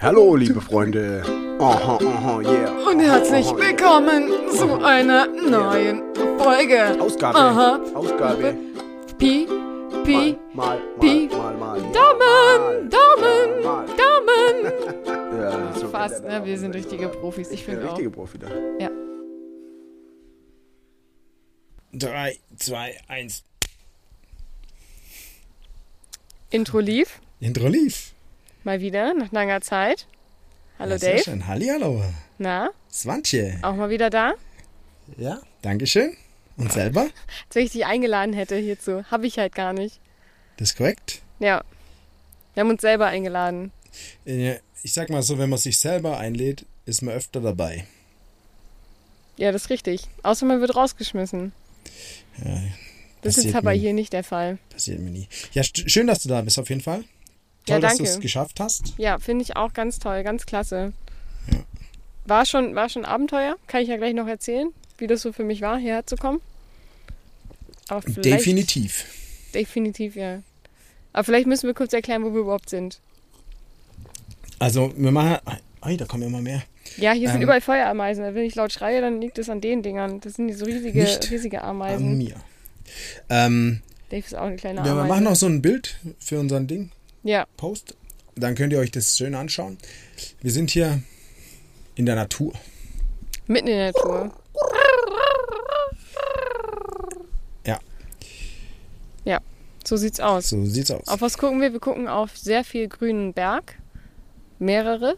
Hallo, liebe Freunde. Aha, aha, yeah. Und herzlich willkommen zu einer neuen Folge. Ausgabe. Aha. Ausgabe. Pi, Pi, Mal, mal, Pi. mal, mal. Daumen, Daumen. Daumen. Ja, so Fast, ne? Wir sind richtige Profis. Ich finde auch. richtige Profi da. Ja. 3, 2, 1. Intro lief. Intro lief. Mal wieder, nach langer Zeit. Hallo Ja, sehr Dave. Schön. Hallihallo. Na, Swantje. auch mal wieder da? Ja, Dankeschön. Und selber? Als wenn ich dich eingeladen hätte hierzu. Habe ich halt gar nicht. Das ist korrekt. Ja. Wir haben uns selber eingeladen. Ich sag mal so, wenn man sich selber einlädt, ist man öfter dabei. Ja, das ist richtig. Außer man wird rausgeschmissen. Ja, Das ist aber mir, hier nicht der Fall. Passiert mir nie. Ja, schön, dass du da bist auf jeden Fall. Ja, Toll, dass danke. du es geschafft hast. Ja, finde ich auch ganz toll, ganz klasse. Ja. War schon, war schon Abenteuer, kann ich ja gleich noch erzählen, wie das so für mich war, hierher zu kommen. Aber Definitiv. Definitiv, ja. Aber vielleicht müssen wir kurz erklären, wo wir überhaupt sind. Also, wir machen. Ei, da kommen immer mehr. Ja, hier sind Ähm, überall Feuerameisen. Wenn ich laut schreie, dann liegt es an den Dingern. Das sind die so riesige, riesige An Ameisen. mir. Ähm, Dave ist auch eine kleine ja, wir Ameise. machen noch so ein Bild für unseren Ding. Ja, Post. Dann könnt ihr euch das schön anschauen. Wir sind hier in der Natur. mitten in der Natur. Ja. Ja, so sieht's aus. So sieht's aus. Auf was gucken wir? Wir gucken auf sehr viel grünen Berg, mehrere,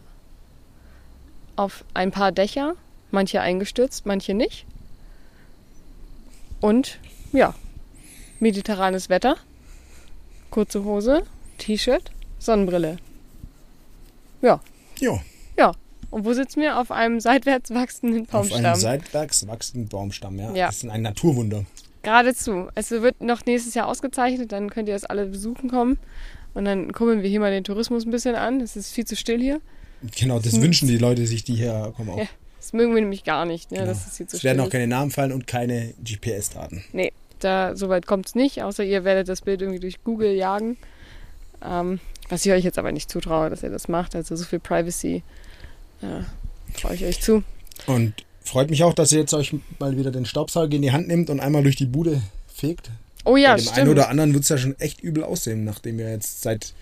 auf ein paar Dächer, manche eingestürzt, manche nicht. Und ja, mediterranes Wetter, kurze Hose, T-Shirt, Sonnenbrille. Ja, ja, ja. Und wo sitzen wir? Auf einem seitwärts wachsenden auf einem Baumstamm. seitwärts wachsenden Baumstamm. Ja. Ja. Das ist ein Naturwunder. Geradezu. Es wird noch nächstes Jahr ausgezeichnet, dann könnt ihr das alle besuchen kommen. Und dann kurbeln wir hier mal den Tourismus ein bisschen an. Es ist viel zu still hier. Genau, das Hm. wünschen die Leute sich, die hierher kommen auch. Ja, Das mögen wir nämlich gar nicht, ne? Genau. dass es hier zu es still werden auch ist. keine Namen fallen und keine GPS-Daten. Nee, da, so weit kommt es nicht, außer ihr werdet das Bild irgendwie durch Google jagen. Ähm, was ich euch jetzt aber nicht zutraue, dass ihr das macht. Also so viel Privacy äh, traue ich euch zu. Und freut mich auch, dass ihr jetzt euch mal wieder den Staubsauger in die Hand nehmt und einmal durch die Bude fegt. Oh ja, Bei dem einen stimmt. oder anderen wird es ja schon echt übel aussehen, nachdem wir jetzt seit.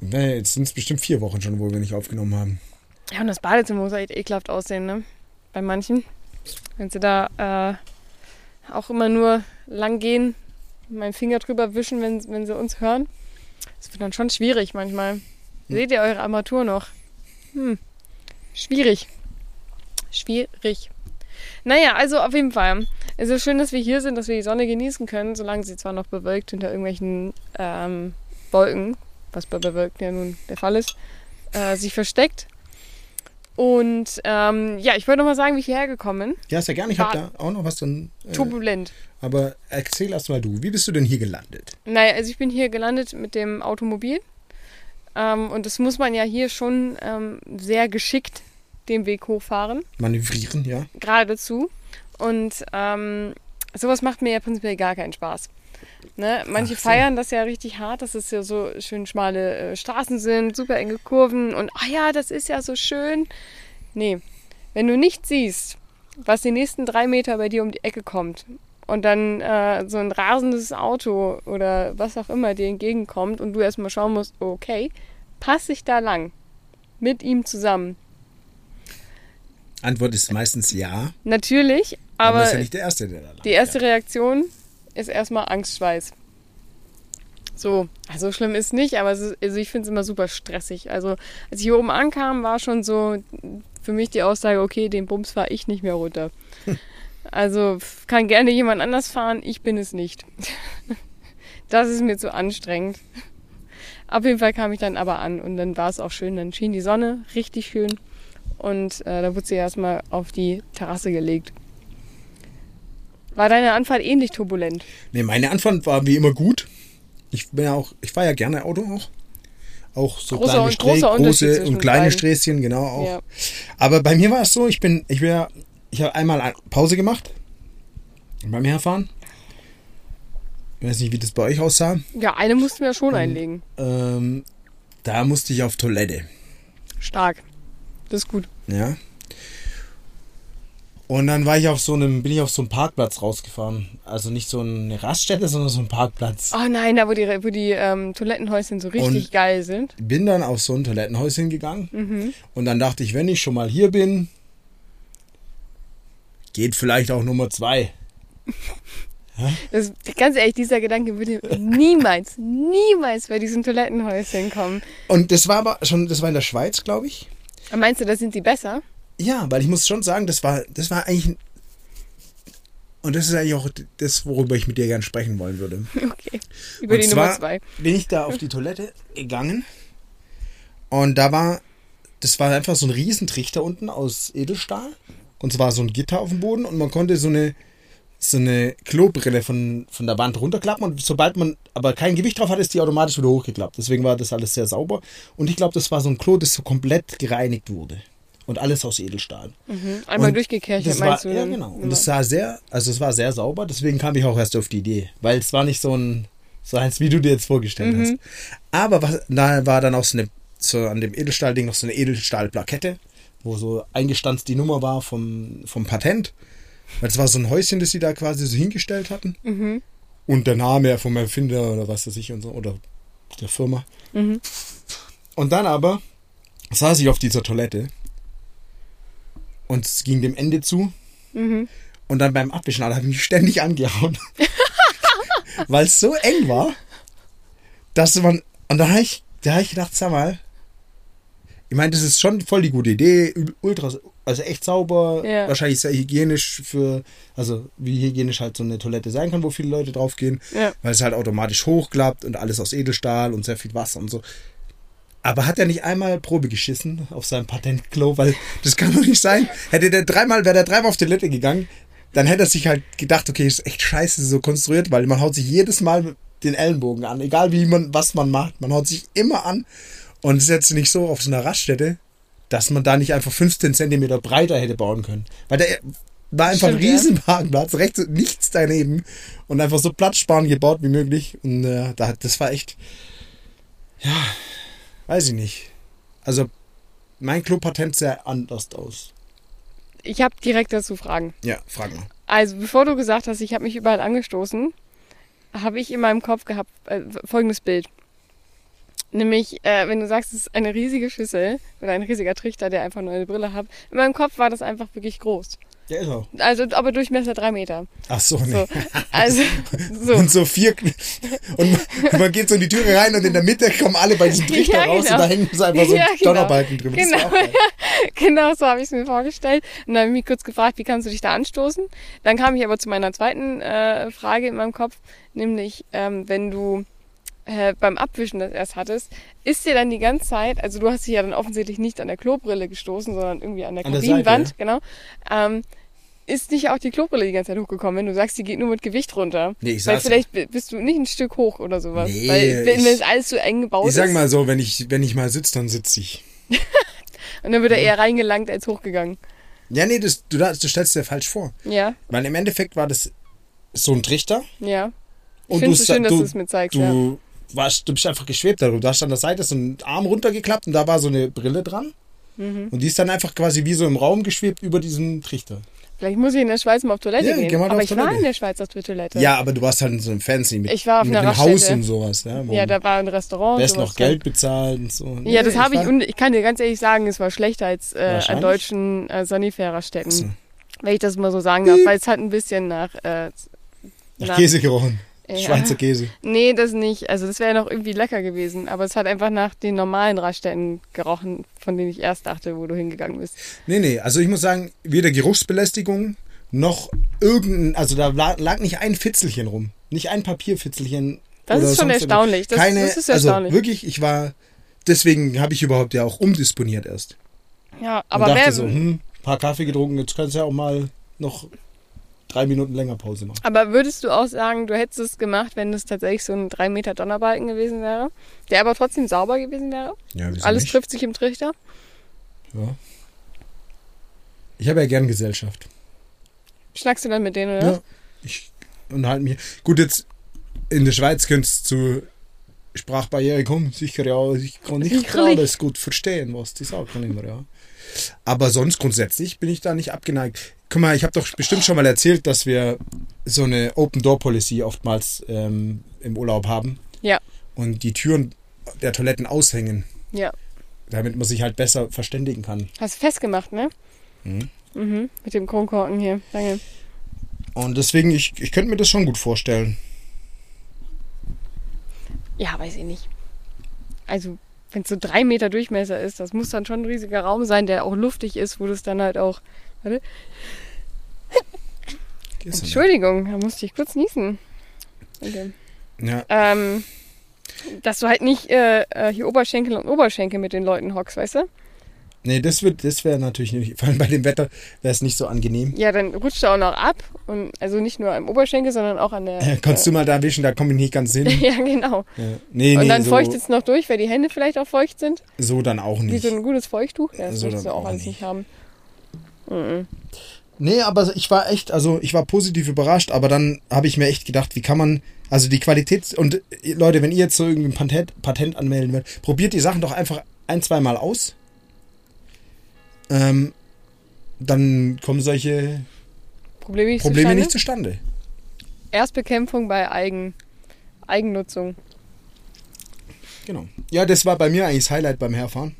Ne, jetzt sind es bestimmt vier Wochen schon, wo wir nicht aufgenommen haben. Ja, und das Badezimmer muss echt ekelhaft aussehen, ne? Bei manchen. Wenn sie da äh, auch immer nur lang gehen, meinen Finger drüber wischen, wenn, wenn sie uns hören. Das wird dann schon schwierig manchmal. Seht ihr eure Armatur noch? Hm. Schwierig. Schwierig. Naja, also auf jeden Fall. Es ist schön, dass wir hier sind, dass wir die Sonne genießen können, solange sie zwar noch bewölkt hinter irgendwelchen ähm, Wolken, was bei bewölkt ja nun der Fall ist, äh, sich versteckt. Und ähm, ja, ich wollte noch mal sagen, wie ich hierher gekommen Ja, sehr gerne. Ich habe da auch noch was dann. bin. Äh, Turbulent. aber erzähl erst mal du. Wie bist du denn hier gelandet? Naja, also ich bin hier gelandet mit dem Automobil. Ähm, und das muss man ja hier schon ähm, sehr geschickt den Weg hochfahren. Manövrieren, ja. Geradezu. Und ähm, sowas macht mir ja prinzipiell gar keinen Spaß. Ne? Manche Ach feiern das ja richtig hart, dass es ja so schön schmale äh, Straßen sind, super enge Kurven und ah ja, das ist ja so schön. Nee, wenn du nicht siehst, was die nächsten drei Meter bei dir um die Ecke kommt und dann äh, so ein rasendes Auto oder was auch immer dir entgegenkommt und du erstmal schauen musst, okay, passe ich da lang mit ihm zusammen? Antwort ist meistens ja. Natürlich, Aber aber das ist ja nicht der Erste, der da landet. Die erste Reaktion ist erstmal Angstschweiß. So, also schlimm ist nicht, aber ist, also ich finde es immer super stressig. Also als ich hier oben ankam, war schon so für mich die Aussage, okay, den Bums fahre ich nicht mehr runter. Also kann gerne jemand anders fahren, ich bin es nicht. Das ist mir zu anstrengend. Auf jeden Fall kam ich dann aber an und dann war es auch schön. Dann schien die Sonne richtig schön und äh, da wurde sie erstmal auf die Terrasse gelegt. War deine Anfahrt ähnlich turbulent? Nee, meine Antwort war wie immer gut. Ich bin ja auch, ich fahre ja gerne Auto auch. Auch so Großer kleine und- Strä große und kleine beiden. Sträßchen, genau auch. Ja. Aber bei mir war es so, ich bin, ich ja, ich habe einmal ein- Pause gemacht beim Herfahren. Ich weiß nicht, wie das bei euch aussah. Ja, eine mussten wir schon einlegen. Ähm, da musste ich auf Toilette. Stark. Das ist gut. Ja. Und dann war ich auf so einem, bin ich auf so einem Parkplatz rausgefahren. Also nicht so eine Raststätte, sondern so ein Parkplatz. Oh nein, da wo die, wo die ähm, Toilettenhäuschen so richtig Und- geil sind. Bin dann auf so ein Toilettenhäuschen gegangen. Und dann dachte ich, wenn ich schon mal hier bin, geht vielleicht auch Nummer zwei. Das, ganz ehrlich, dieser Gedanke würde niemals, niemals bei diesen Toilettenhäuschen kommen. Und das war aber schon, das war in der Schweiz, glaube ich. Meinst du, da sind die besser? Ja, weil ich muss schon sagen, das war, das war eigentlich. Und das ist eigentlich auch das, worüber ich mit dir gerne sprechen wollen würde. Okay. Über Und die zwar Nummer zwei. bin ich da auf die Toilette gegangen und da war, das war einfach so ein Riesentrichter unten aus Edelstahl und zwar so ein Gitter auf dem Boden und man konnte so eine so eine Klobrille von, von der Wand runterklappen und sobald man aber kein Gewicht drauf hat, ist die automatisch wieder hochgeklappt. Deswegen war das alles sehr sauber und ich glaube, das war so ein Klo, das so komplett gereinigt wurde und alles aus Edelstahl. Mhm. Einmal Und meinst war, du? Ja, dann? genau. Und es sah sehr, also es war sehr sauber, deswegen kam ich auch erst auf die Idee. Weil es war nicht so ein, so eins, wie du dir jetzt vorgestellt hast. Aber was, da war dann auch so eine, so an dem Edelstahlding noch so eine Edelstahlplakette, wo so eingestanzt die Nummer war vom, vom Patent. Weil es war so ein Häuschen, das sie da quasi so hingestellt hatten. Mhm. Und der Name vom Erfinder oder was weiß ich und so, oder der Firma. Mhm. Und dann aber saß ich auf dieser Toilette und es ging dem Ende zu. Mhm. Und dann beim Abwischen hat er mich ständig angehauen. Weil es so eng war, dass man. Und da habe ich, da hab ich gedacht, sag mal, ich meine, das ist schon voll die gute Idee, ultra, also echt sauber, Ja. wahrscheinlich sehr hygienisch für, also wie hygienisch halt so eine Toilette sein kann, wo viele Leute drauf gehen, Ja. weil es halt automatisch hochklappt und alles aus Edelstahl und sehr viel Wasser und so. Aber hat er nicht einmal Probe geschissen auf seinem Patentklo, weil das kann doch nicht sein. Hätte der dreimal, wäre der dreimal auf Toilette gegangen, dann hätte er sich halt gedacht, okay, ist echt scheiße so konstruiert, weil man haut sich jedes Mal den Ellenbogen an, egal wie man, was man macht, man haut sich immer an. Und es ist jetzt nicht so auf so einer Raststätte, dass man da nicht einfach 15 Zentimeter breiter hätte bauen können. Weil der war einfach ein Stimmt, ja. Riesenparkplatz, rechts und nichts daneben und einfach so platzsparend gebaut wie möglich. Und äh, da, das war echt, ja, weiß ich nicht. Also mein Klopatent sehr anders aus. Ich habe direkt dazu Fragen. Ja, frag mal. Also, bevor du gesagt hast, ich habe mich überall angestoßen, habe ich in meinem Kopf gehabt äh, folgendes Bild. Nämlich, äh, wenn du sagst, es ist eine riesige Schüssel oder ein riesiger Trichter, der einfach nur eine Brille hat. In meinem Kopf war das einfach wirklich groß. Ja, ist auch. Also, aber Durchmesser drei Meter. Ach so, nee. So. Also, so. Und so vier. Und man- geht so in die Türe rein und in der Mitte kommen alle bei diesem Trichter Ja, raus genau. und da hängen so einfach so Ja, genau. Donnerbalken drüber. Genau. Genau so habe ich es mir vorgestellt. Und dann habe ich mich kurz gefragt, wie kannst du dich da anstoßen? Dann kam ich aber zu meiner zweiten äh, Frage in meinem Kopf, nämlich ähm, wenn du äh, beim Abwischen das erst hattest, ist dir dann die ganze Zeit, also du hast dich ja dann offensichtlich nicht an der Klobrille gestoßen, sondern irgendwie an der An der Kabinenwand, Seite, genau. Ähm, ist nicht auch die Klobrille die ganze Zeit hochgekommen, wenn du sagst, die geht nur mit Gewicht runter? Nee, ich Weil sag's- vielleicht bi- bist du nicht ein Stück hoch oder sowas. Nee, Weil wenn ich- es alles so eng gebaut Ich sag ist mal so, wenn ich, wenn ich mal sitze, dann sitze ich. und dann wird er eher reingelangt als hochgegangen. Ja, nee, das, du, du stellst dir falsch vor. Ja, Weil im Endeffekt war das so ein Trichter. ja. Ich Und finde es du so schön, sa- dass du du- es mir zeigst. Du, ja. warst, du bist einfach geschwebt darüber. Du hast an der Seite so einen Arm runtergeklappt und da war so eine Brille dran. Mhm. Und die ist dann einfach quasi wie so im Raum geschwebt über diesen Trichter. Vielleicht muss ich in der Schweiz mal auf Toilette Ja, gehen. geh mal aber auf ich war Toilette. in der Schweiz auf der Toilette. Ja, aber du warst halt in so einem Fancy mit, Ich war auf mit einer einem Haus und sowas. Ja, Ja, da war ein Restaurant. du hast noch Geld bezahlt und so. Ja, das Nee, habe ich war- und ich kann dir ganz ehrlich sagen, es war schlechter als äh, an deutschen äh, Sanifarer-Städten. So. Wenn ich das mal so sagen darf, weil es hat ein bisschen nach, äh, Nach Käse gerochen. Ja. Schweizer Käse. Nee, das nicht. Also das wäre noch irgendwie lecker gewesen. Aber es hat einfach nach den normalen Raststätten gerochen, von denen ich erst dachte, wo du hingegangen bist. Nee, nee, also ich muss sagen, weder Geruchsbelästigung noch irgendein, also da lag, nicht ein Fitzelchen rum. Nicht ein Papierfitzelchen. Das ist schon erstaunlich. Das, Keine, das ist also erstaunlich. wirklich, ich war, deswegen habe ich überhaupt ja auch umdisponiert erst. ja, Und aber dachte wer, so, hm, paar Kaffee getrunken, jetzt kannst du ja auch mal noch drei Minuten länger Pause machen. Aber würdest du auch sagen, du hättest es gemacht, wenn es tatsächlich so ein 3 Meter Donnerbalken gewesen wäre, der aber trotzdem sauber gewesen wäre? Ja, wieso Alles nicht? trifft sich im Trichter? Ja. Ich habe ja gern Gesellschaft. Schnackst du dann mit denen, Ja. oder? Ich unterhalte mich. Gut, jetzt in der Schweiz könntest du Sprachbarriere kommen, sicher ja, ich kann nicht alles gut verstehen, was die sagen immer, ja. Aber sonst grundsätzlich bin ich da nicht abgeneigt. Guck mal, ich habe doch bestimmt schon mal erzählt, dass wir so eine Open-Door-Policy oftmals ähm, im Urlaub haben Ja, und die Türen der Toiletten aushängen, ja. damit man sich halt besser verständigen kann. Hast du festgemacht, ne? Mhm. Mhm. Mit dem Kronkorken hier. Danke. Und deswegen, ich, ich könnte mir das schon gut vorstellen. Ja, weiß ich nicht. Also, wenn es so drei Meter Durchmesser ist, das muss dann schon ein riesiger Raum sein, der auch luftig ist, wo das dann halt auch. Warte. Entschuldigung, da musste ich kurz niesen. Danke. Ja, Ähm, dass du halt nicht äh, äh, hier Oberschenkel und Oberschenkel mit den Leuten hockst, weißt du? Nee, das, wird- das wäre natürlich nicht, vor allem bei dem Wetter wäre es nicht so angenehm. Ja, dann rutscht er auch noch ab. Und also nicht nur am Oberschenkel, sondern auch an der. Äh, kannst du mal da wischen, da komme ich nicht ganz hin. ja, genau. Ja. Nee, und nee, dann so, feuchtet es noch durch, weil die Hände vielleicht auch feucht sind. so dann auch Wie nicht. so ein gutes Feuchttuch. Ja, das So möchtest du auch auch alles nicht. nicht haben. Mhm. Nee, aber ich war echt, also ich war positiv überrascht, aber dann habe ich mir echt gedacht, wie kann man, also die Qualität, und äh, Leute, wenn ihr jetzt so irgendwie ein Patent, Patent anmelden wollt, probiert die Sachen doch einfach ein, zweimal aus. Ähm, dann kommen solche Probleme nicht Probleme zustande. nicht zustande. Erstbekämpfung bei Eigen, Eigennutzung. Genau. Ja, das war bei mir eigentlich das Highlight beim Herfahren.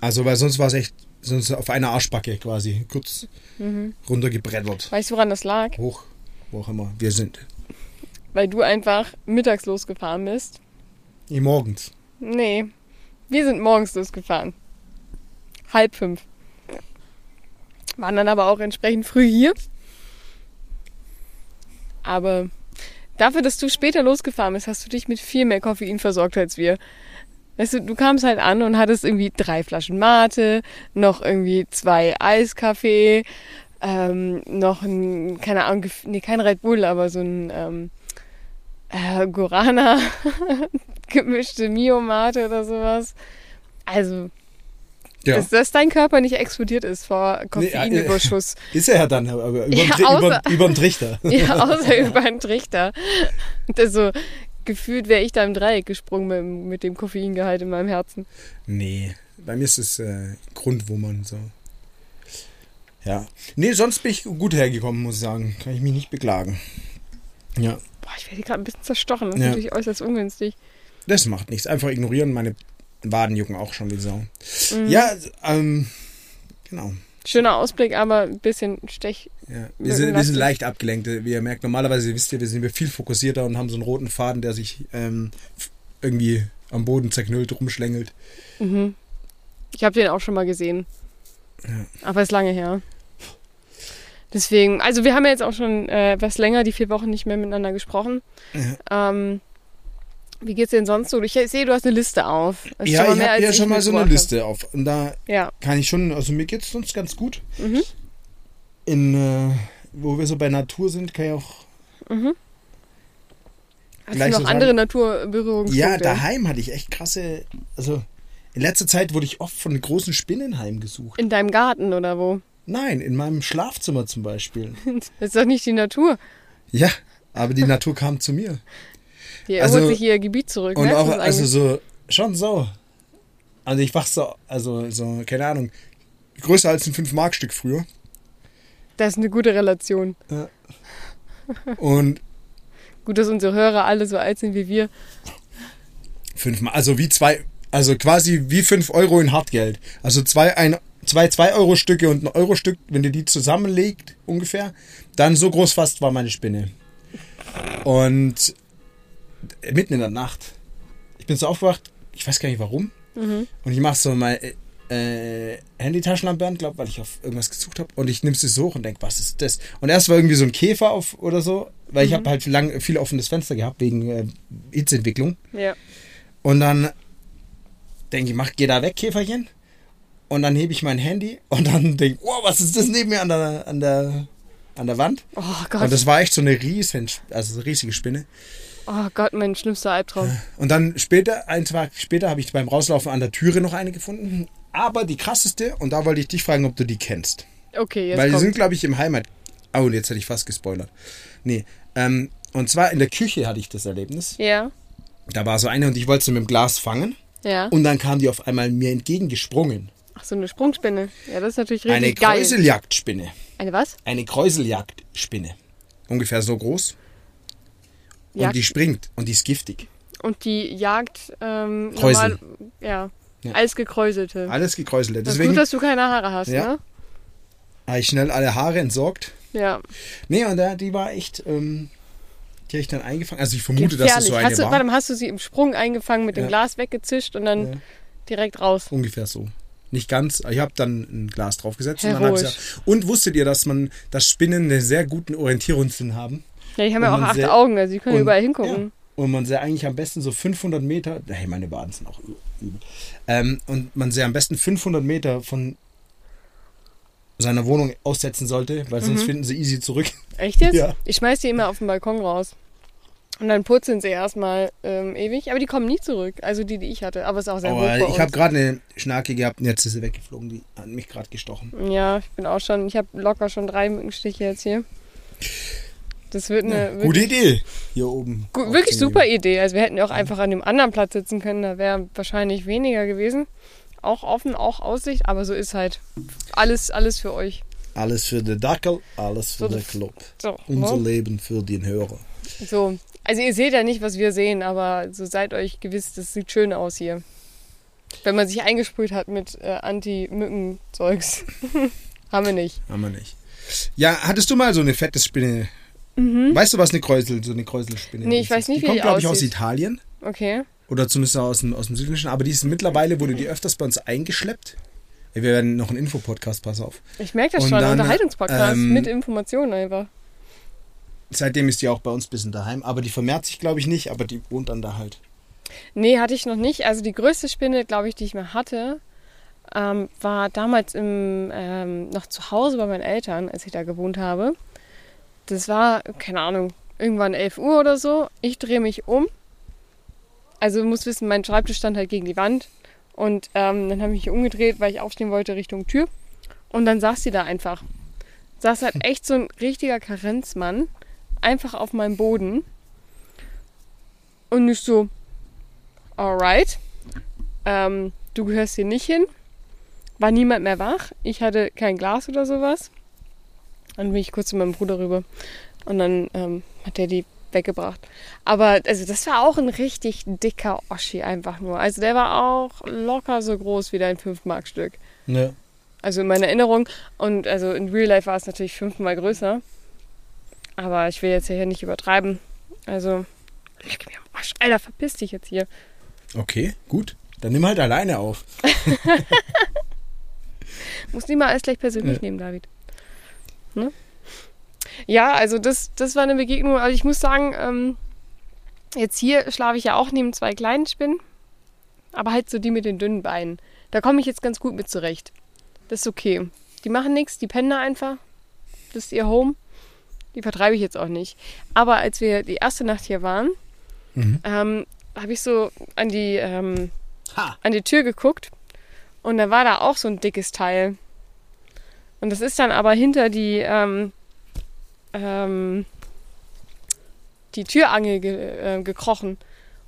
Also, weil sonst war es echt, sonst auf einer Arschbacke quasi, kurz Mhm. runtergebrettert. Weißt du, woran das lag? Hoch, wo auch immer wir sind. Weil du einfach mittags losgefahren bist. Nee, morgens. Nee, wir sind morgens losgefahren. Halb fünf. Waren dann aber auch entsprechend früh hier. Aber dafür, dass du später losgefahren bist, hast du dich mit viel mehr Koffein versorgt als wir. Weißt du, du kamst halt an und hattest irgendwie drei Flaschen Mate, noch irgendwie zwei Eiskaffee, ähm, noch ein, keine Ahnung, nee, kein Red Bull, aber so ein ähm, äh, Guarana, gemischte Mio-Mate oder sowas. Also, Ja. dass, dass dein Körper nicht explodiert ist vor Koffeinüberschuss. Ist er ja dann, aber über, Ja, außer- über, über Trichter. ja, außer über einen Trichter. Das so, gefühlt wäre ich da im Dreieck gesprungen mit, mit dem Koffeingehalt in meinem Herzen. Nee, bei mir ist es äh, Grundwummern so. Ja. Nee, sonst bin ich gut hergekommen, muss ich sagen. Kann ich mich nicht beklagen. Ja, Boah, ich werde gerade ein bisschen zerstochen. Das ist Ja. natürlich äußerst ungünstig. das macht nichts. Einfach ignorieren. Meine Waden jucken auch schon wie Sau. Mhm. Ja, ähm, genau. Schöner Ausblick, aber ein bisschen stech. Ja. Wir, sind, wir sind leicht abgelenkt. Wie ihr merkt, normalerweise wisst ihr, wir sind wir viel fokussierter und haben so einen roten Faden, der sich ähm, irgendwie am Boden zerknüllt rumschlängelt. Mhm. Ich habe den auch schon mal gesehen. Ja. Aber ist lange her. Deswegen, also wir haben ja jetzt auch schon äh, was länger, die vier Wochen nicht mehr miteinander gesprochen. Ja. Ähm, wie geht's denn sonst so? Ich sehe, du hast eine Liste auf. Das Ja, ich habe ja schon mal so eine Liste auf. Und da. Ja. kann ich schon, also mir geht's sonst ganz gut. Mhm. In, äh, wo wir so bei Natur sind, kann ich auch. Mhm. Hast du noch so andere Naturberührungspunkte? Ja, daheim hatte ich echt krasse. Also, in letzter Zeit wurde ich oft von großen Spinnen heimgesucht. In deinem Garten oder wo? Nein, in meinem Schlafzimmer zum Beispiel. Das ist doch nicht die Natur. Ja, aber die Natur kam zu mir. Die Also- erholt sich ihr Gebiet zurück. Und Merkst auch, also so, schon so. Also ich wach so, also so, keine Ahnung, größer als ein 5-Mark-Stück früher. das ist eine gute Relation. Und Gut, dass unsere Hörer alle so alt sind wie wir. fünf, also wie zwei, also quasi wie 5 Euro in Hartgeld. Also zwei, ein, zwei 2-Euro-Stücke und ein Euro-Stück, wenn ihr die zusammenlegt, ungefähr, dann so groß fast war meine Spinne. Und mitten in der Nacht, ich bin so aufgewacht, ich weiß gar nicht warum, Mhm. und ich mache so mein äh, Handytaschenlampe an, glaube weil ich auf irgendwas gesucht habe. Und ich nehme sie so hoch und denke, was ist das? Und erst war irgendwie so ein Käfer auf oder so, weil ich habe halt lang, viel offenes Fenster gehabt wegen äh, Hitzeentwicklung. Ja. Und dann denke ich, mach, geh da weg, Käferchen. Und dann hebe ich mein Handy und dann denke ich, oh, was ist das neben mir an der, an der, an der Wand? Oh Gott. Und das war echt so eine riesen, also so eine riesige Spinne. Oh Gott, mein schlimmster Albtraum. Und dann später, ein Tag später, habe ich beim Rauslaufen an der Türe noch eine gefunden. Aber die krasseste, und da wollte ich dich fragen, ob du die kennst. Okay, jetzt Weil die sind, glaube ich, im Heimat. Oh, und jetzt hätte ich fast gespoilert. Nee. Ähm, Und zwar in der Küche hatte ich das Erlebnis. Ja. Da war so eine und ich wollte sie mit dem Glas fangen. Ja. Und dann kam die auf einmal mir entgegengesprungen. Ach, so eine Sprungspinne. Ja, das ist natürlich richtig Eine geil. Kräuseljagdspinne. Eine was? Eine Kräuseljagdspinne. Ungefähr so groß. Und Jagd- die springt und die ist giftig. Und die jagt ähm, normal, ja, Ja. alles gekräuselte. Alles gekräuselte. Das ist Deswegen gut, dass du keine Haare hast, Ja. ne? habe ich schnell alle Haare entsorgt. Ja. Nee, und da, die war echt, ähm, die habe ich dann eingefangen. Also ich vermute, dass das so eine hast du, war. warte hast du sie im Sprung eingefangen, mit dem Ja. Glas weggezischt und dann Ja. direkt raus? Ungefähr so. Nicht ganz. Ich habe dann ein Glas draufgesetzt. Und, ja- und wusstet ihr, dass man, dass Spinnen einen sehr guten Orientierungssinn haben? Ja, die haben ja auch acht Augen, also die können und- überall hingucken. Ja. Und man sehr eigentlich am besten so 500 Meter, hey, meine Waden sind auch übel. Ähm, und man sehr am besten 500 Meter von seiner Wohnung aussetzen sollte, weil sonst Mhm. finden sie easy zurück. Echt jetzt? Ja. Ich schmeiß die immer auf den Balkon raus. Und dann purzeln sie erstmal ähm, ewig, aber die kommen nie zurück. Also die, die ich hatte. Aber es ist auch sehr Aber ich habe gerade eine Schnarke gehabt und jetzt ist sie weggeflogen. Die hat mich gerade gestochen. Ja, ich bin auch schon, ich habe locker schon drei Mückenstiche jetzt hier. Das wird eine wirklich, Gute Idee. Hier oben. gu- wirklich super Idee. Also wir hätten ja auch einfach an dem anderen Platz sitzen können, da wäre wahrscheinlich weniger gewesen. Auch offen, auch Aussicht, aber so ist halt alles, alles für euch. Alles für den Dackel, alles für So, den Club. So, Unser ne? Leben für den Hörer. so. Also ihr seht ja nicht, was wir sehen, aber so seid euch gewiss, das sieht schön aus hier. Wenn man sich eingesprüht hat mit äh, Anti-Mücken-Zeugs. Haben wir nicht. Haben wir nicht. Ja, hattest du mal so eine fette Spinne? Weißt du, was eine Kräusel, so eine Kräuselspinne Mhm. Nee, ich ist? weiß nicht, die wie kommt, die glaube ich, aus. Italien. Okay. Oder zumindest aus dem, aus dem Südlichen. Aber die ist mittlerweile, wurde die öfters bei uns eingeschleppt. Wir werden noch einen Infopodcast, pass auf. Ich merke das Und schon, dann, Unterhaltungspodcast ähm, mit Informationen einfach. Seitdem ist die auch bei uns ein bisschen daheim. Aber die vermehrt sich, glaube ich, nicht. Aber die wohnt dann da halt. Nee, hatte ich noch nicht. Also die größte Spinne, glaube ich, die ich mal hatte, ähm, war damals im, ähm, noch zu Hause bei meinen Eltern, als ich da gewohnt habe. Das war, keine Ahnung, irgendwann 11 Uhr oder so. Ich drehe mich um. Also du musst wissen, mein Schreibtisch stand halt gegen die Wand. Und ähm, dann habe ich mich umgedreht, weil ich aufstehen wollte Richtung Tür. Und dann saß sie da einfach. Saß halt echt so ein richtiger Karenzmann. Einfach auf meinem Boden. Und ich so, alright. Ähm, du gehörst hier nicht hin. War niemand mehr wach. Ich hatte kein Glas oder sowas. Dann bin ich kurz zu meinem Bruder rüber. Und dann ähm, hat er die weggebracht. Aber also das war auch ein richtig dicker Oschi einfach nur. Also der war auch locker so groß wie dein 5-Mark-Stück. Ne. Also in meiner Erinnerung. Und also in Real Life war es natürlich fünfmal größer. Aber ich will jetzt hier nicht übertreiben. Also, leck mir am Arsch. Alter, verpiss dich jetzt hier. Okay, gut. Dann nimm halt alleine auf. Muss nie mal alles gleich persönlich Ja. nehmen, David. Ne? Ja, also das, das war eine Begegnung. Also ich muss sagen, ähm, jetzt hier schlafe ich ja auch neben zwei kleinen Spinnen. Aber halt so die mit den dünnen Beinen. Da komme ich jetzt ganz gut mit zurecht. Das ist okay. Die machen nichts, die pennen einfach. Das ist ihr Home. Die vertreibe ich jetzt auch nicht. Aber als wir die erste Nacht hier waren, Mhm. ähm, habe ich so an die, ähm, an die Tür geguckt und da war da auch so ein dickes Teil. Und das ist dann aber hinter die, ähm, ähm, die Türangel ge äh, gekrochen.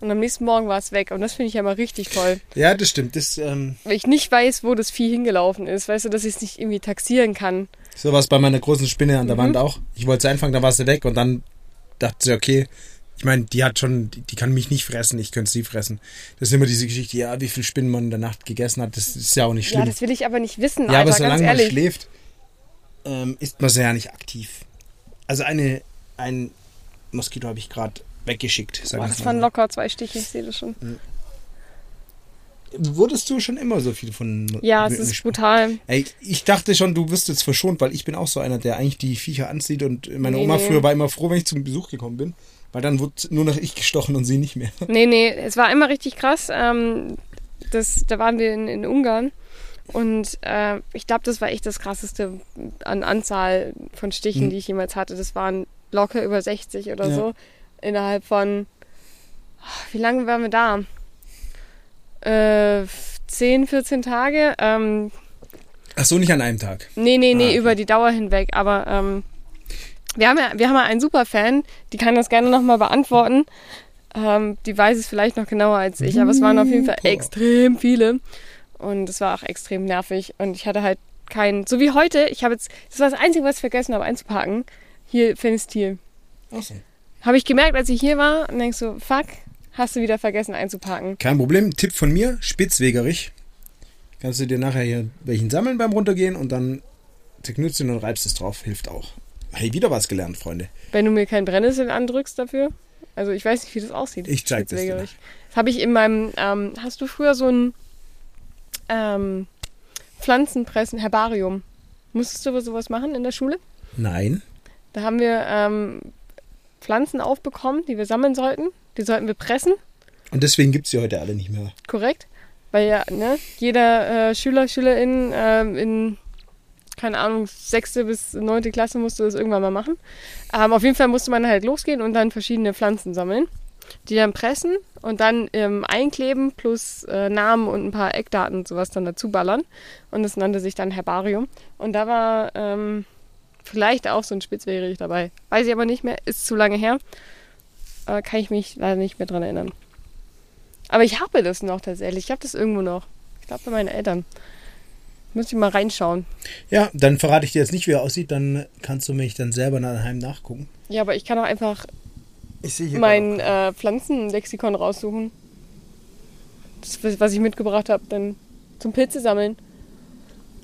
Und am nächsten Morgen war es weg. Und das finde ich ja mal richtig toll. Ja, das stimmt. Das, ähm, Weil ich nicht weiß, wo das Vieh hingelaufen ist. Weißt du, dass ich es nicht irgendwie taxieren kann. so war es bei meiner großen Spinne an der Mhm. Wand auch. Ich wollte sie einfangen, da war sie weg und dann dachte sie, okay, ich meine, die hat schon, die, die kann mich nicht fressen, ich könnte sie fressen. Das ist immer diese Geschichte, ja, wie viel Spinnen man in der Nacht gegessen hat, das ist ja auch nicht schlimm. Ja, das will ich aber nicht wissen, Ja, aber Alter, solange ganz man schläft, ähm, ist man ja nicht aktiv. Also eine, ein Moskito habe ich gerade weggeschickt. Sag Boah, das waren locker zwei Stiche, ich sehe das schon. Wurdest du schon immer so viel von Ja, es ist brutal. Ey, ich dachte schon, du wirst jetzt verschont, weil ich bin auch so einer, der eigentlich die Viecher anzieht und meine Nee, Oma nee. früher war immer froh, wenn ich zum Besuch gekommen bin, weil dann wurde nur noch ich gestochen und sie nicht mehr. Nee, nee, es war immer richtig krass. Ähm, das, da waren wir in, in Ungarn und äh, ich glaube, das war echt das krasseste an Anzahl von Stichen, Mhm. die ich jemals hatte. Das waren locker über 60 oder Ja. so. Innerhalb von, wie lange waren wir da? Äh, 10, 14 Tage. Ähm, Ach so, nicht an einem Tag. Nee, nee, nee, Ah, okay. über die Dauer hinweg. Aber ähm, Wir haben ja, wir haben ja einen Superfan, die kann das gerne nochmal beantworten. Ähm, die weiß es vielleicht noch genauer als ich, aber es waren auf jeden Fall extrem viele. Und es war auch extrem nervig. Und ich hatte halt keinen, so wie heute, ich habe jetzt, das war das Einzige, was ich vergessen habe einzupacken. Hier Fenestil. Achso. Habe ich gemerkt, als ich hier war und denkst so, fuck, hast du wieder vergessen einzupacken. Kein Problem. Tipp von mir, Spitzwegerich. Kannst du dir nachher hier welchen sammeln beim Runtergehen und dann zerknüllst du und reibst es drauf. Hilft auch. Hey, wieder was gelernt, Freunde. Wenn du mir kein Brennnessel andrückst dafür. Also ich weiß nicht, wie das aussieht. Ich zeig das dir Spitzwegerich. Das habe ich in meinem, ähm, hast du früher so ein ähm, Pflanzenpressen, Herbarium. Musstest du sowas machen in der Schule? Nein. Da haben wir ähm, Pflanzen aufbekommen, die wir sammeln sollten. Die sollten wir pressen, Und deswegen gibt es sie heute alle nicht mehr. korrekt? Weil ja, ne, jeder äh, Schüler, Schülerin ähm, in, keine Ahnung, sechste bis neunte Klasse musste das irgendwann mal machen. Ähm, auf jeden Fall musste man halt losgehen und dann verschiedene Pflanzen sammeln, die dann pressen und dann ähm, einkleben plus äh, Namen und ein paar Eckdaten und sowas dann dazu ballern. Und das nannte sich dann Herbarium. Und da war ähm, vielleicht auch so ein Spitzwegerich dabei. Weiß ich aber nicht mehr, ist zu lange her. Äh, kann ich mich leider nicht mehr dran erinnern. Aber ich habe das noch tatsächlich. Ich habe das irgendwo noch. Ich glaube bei meinen Eltern. Müsste ich mal reinschauen. Ja, dann verrate ich dir jetzt nicht, wie er aussieht. Dann kannst du mich dann selber daheim nachgucken. Ja, aber ich kann auch einfach Ich sehe hier mein äh, Pflanzenlexikon raussuchen. Das, was- ich mitgebracht habe, dann zum Pilze sammeln.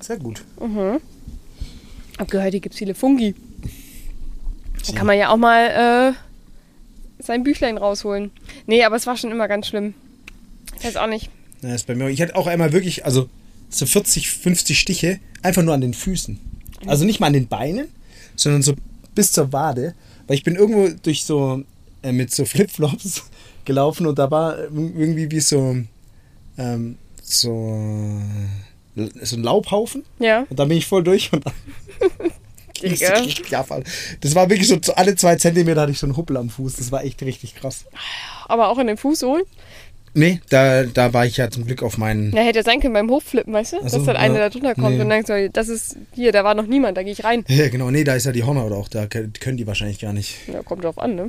Sehr gut. Hab gehört, hier gibt es viele Fungi. Da kann man ja auch mal äh, sein Büchlein rausholen. Nee, aber es war schon immer ganz schlimm. Ich weiß auch nicht. Ja, ist bei mir. Ich hatte auch einmal wirklich, also so 40, 50 Stiche, einfach nur an den Füßen. Also nicht mal an den Beinen, sondern so bis zur Wade. Weil ich bin irgendwo durch so, äh, mit so Flipflops gelaufen und da war irgendwie wie so, ähm, so, so ein Laubhaufen. Ja, Und da bin ich voll durch und dann Digga. Das war wirklich so, alle zwei Zentimeter hatte ich so einen Huppel am Fuß. Das war echt richtig krass. Aber auch in den Fußsohlen. Nee, da, da war ich ja zum Glück auf meinen. Na, hätte ja sein können beim Hochflippen, weißt du? So, dass dann einer ja. da drunter kommt Nee. und denkt so, das ist hier, da war noch niemand, da gehe ich rein. Ja, genau, nee, da ist ja die Hornhaut auch, da können die wahrscheinlich gar nicht. Ja, kommt drauf an, ne?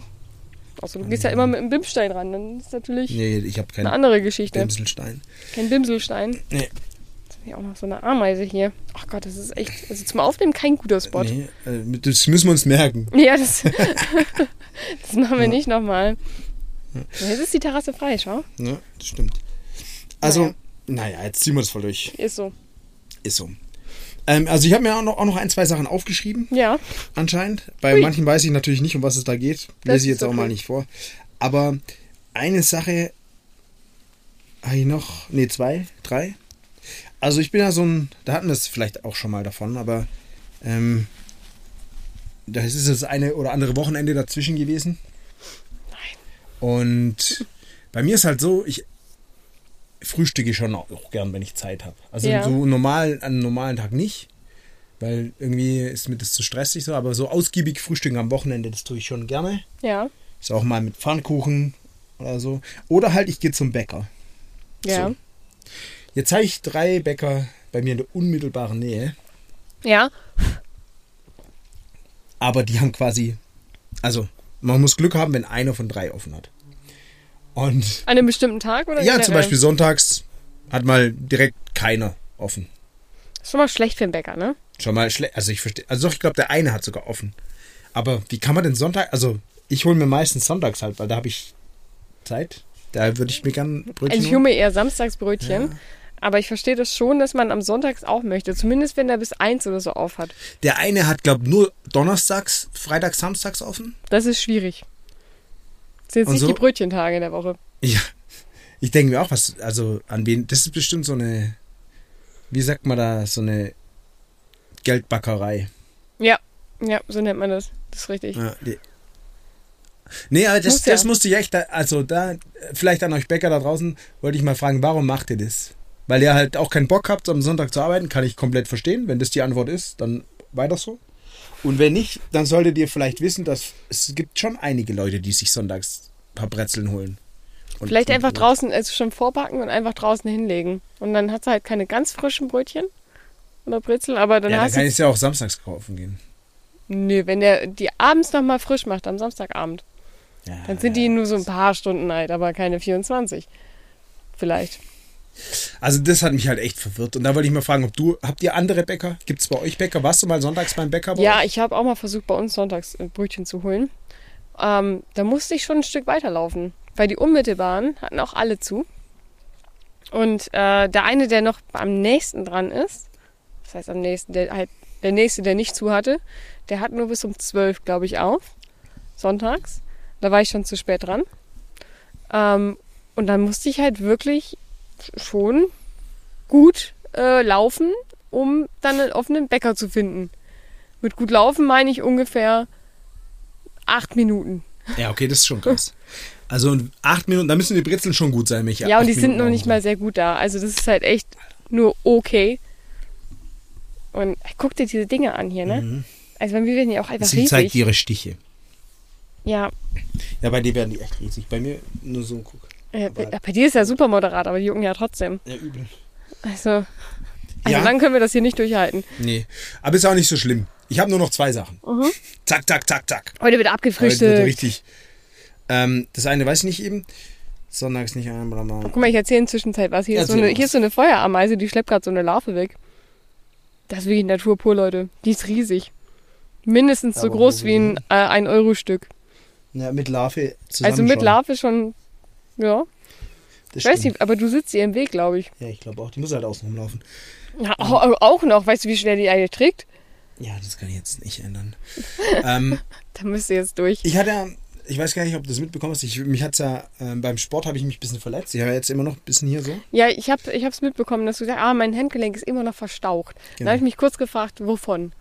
Also du gehst ja immer mit einem Bimstein ran, dann ist natürlich Nee, ich habe eine keinen andere Geschichte. Dämselstein. Kein Bimselstein. Nee. Jetzt habe ich auch noch so eine Ameise hier. Ach Gott, das ist echt, also zum Aufnehmen kein guter Spot. Nee, äh, das müssen wir uns merken. Ja, das, das machen wir nicht nochmal. Jetzt ist die Terrasse frei, schau. Ja, das stimmt. Also, Naja. naja, jetzt ziehen wir das voll durch. Ist so. Ist so. Ähm, also ich habe mir auch noch, auch noch ein, zwei Sachen aufgeschrieben, Ja, anscheinend. Bei Ui. manchen weiß ich natürlich nicht, um was es da geht. Das Lese ich jetzt auch mal okay. nicht vor. Aber eine Sache habe ich noch, nee, zwei, drei. Also ich bin ja so ein, da hatten wir es vielleicht auch schon mal davon, aber ähm, da ist das eine oder andere Wochenende dazwischen gewesen. Und bei mir ist halt so, ich frühstücke schon auch gern, wenn ich Zeit habe. Also Ja. so normal, an einem normalen Tag nicht, weil irgendwie ist mir das zu stressig so, aber so ausgiebig frühstücken am Wochenende, das tue ich schon gerne. ja, Ist auch mal mit Pfannkuchen oder so. Oder halt, ich gehe zum Bäcker. ja. So. Jetzt habe ich drei Bäcker bei mir in der unmittelbaren Nähe, Ja, aber die haben quasi, also man muss Glück haben, wenn einer von drei offen hat. Und an einem bestimmten Tag oder ja, zum generell? Beispiel sonntags hat mal direkt keiner offen. Ist schon mal schlecht für den Bäcker, ne? Schon mal schlecht. Also ich verstehe. Also doch, ich glaube, der eine hat sogar offen. Aber wie kann man denn Sonntag? Also ich hole mir meistens sonntags halt, weil da habe ich Zeit. Da würde ich mir gern Brötchen ich hole mir eher Samstagsbrötchen. Aber ich verstehe das schon, dass man am Sonntags auch möchte. Zumindest wenn er bis eins oder so auf hat. Der eine hat, glaube ich, nur donnerstags, freitags, samstags offen. Das ist schwierig. Das sind jetzt Und nicht so? die Brötchentage in der Woche. Ja. Ich denke mir auch, was, also an wen, das ist bestimmt so eine, wie sagt man da, so eine Geldbackerei. Ja, ja, so nennt man das. Das ist richtig. Ja, die. Nee, aber das, Muss ja. das musste ich echt, da- also da, vielleicht an euch Bäcker da draußen, wollte ich mal fragen, warum macht ihr das? Weil ihr halt auch keinen Bock habt, am Sonntag zu arbeiten, kann ich komplett verstehen. Wenn das die Antwort ist, dann weiter so. Und wenn nicht, dann solltet ihr vielleicht wissen, dass es gibt schon einige Leute, die sich sonntags ein paar Brezeln holen. Und- Vielleicht einfach und- draußen, also schon vorbacken und einfach draußen hinlegen. Und dann hat sie halt keine ganz frischen Brötchen oder Brezel, aber dann Ja, dann hast kann du. ich es ja auch samstags kaufen gehen. Nö, wenn der die abends noch mal frisch macht, am Samstagabend, Ja, dann sind die nur so ein paar Stunden alt, aber keine 24. Vielleicht. Also das hat mich halt echt verwirrt. Und da wollte ich mal fragen, ob du, habt ihr andere Bäcker? Gibt es bei euch Bäcker? Warst du mal sonntags beim Bäcker? Bei Ja, euch? ich habe auch mal versucht, bei uns sonntags äh, Brötchen zu holen. Ähm, da musste ich schon ein Stück weiterlaufen, weil die unmittelbaren hatten auch alle zu. Und äh, der eine, der noch am nächsten dran ist, das heißt am nächsten, der halt der nächste, der nicht zu hatte, der hat nur bis um 12, glaube ich, auf. Sonntags. Da war ich schon zu spät dran. Ähm, und dann musste ich halt wirklich schon gut äh, laufen, um dann einen offenen Bäcker zu finden. Mit gut laufen meine ich ungefähr acht Minuten. ja, okay, das ist schon krass. Also acht Minuten, da müssen die Brezeln schon gut sein, Micha. Ja, und die sind Minuten noch auch nicht mal sehr gut da. Also das ist halt echt nur okay. Und guck dir diese Dinge an hier, ne? Also bei mir werden die auch einfach Sie zeigt riesig. ihre Stiche. Ja, Ja, bei dir werden die echt riesig. Bei mir nur so, guck. Äh, bei dir ist ja super moderat, aber die jucken ja trotzdem. Ja, übel. Also, also Ja. dann können wir das hier nicht durchhalten. Nee, aber ist auch nicht so schlimm. Ich habe nur noch zwei Sachen. Zack, zack, zack, zack. Heute wird Heute abgefrischt. wird richtig. Ähm, das eine weiß ich nicht eben. Sonntags nicht ein, bla, bla. Guck mal, ich erzähle in der Zwischenzeit was. Hier, ist so, eine, hier ist so eine Feuerameise, die schleppt gerade so eine Larve weg. Das ist wirklich Natur pur, Leute. Die ist riesig. Mindestens so Aber groß wie ein, äh, ein Euro-Stück. Ja, mit Larve zusammen Also mit schon. Larve schon, ja. Das Ich weiß stimmt. nicht, aber du sitzt ihr im Weg, glaube ich. Ja, ich glaube auch. Die muss halt außen rumlaufen. Ja, auch, auch noch. Weißt du, wie schwer die eigentlich trägt? Ja, das kann ich jetzt nicht ändern. ähm, Da müsst ihr jetzt durch. ich hatte ich weiß gar nicht, ob du das mitbekommen hast. Ich, mich hat's ja, ähm, beim Sport habe ich mich ein bisschen verletzt. Ich habe jetzt immer noch ein bisschen hier so. Ja, ich habe ich hab's mitbekommen, dass du sagst, ah, mein Handgelenk ist immer noch verstaucht. Dann Genau. habe ich mich kurz gefragt, wovon?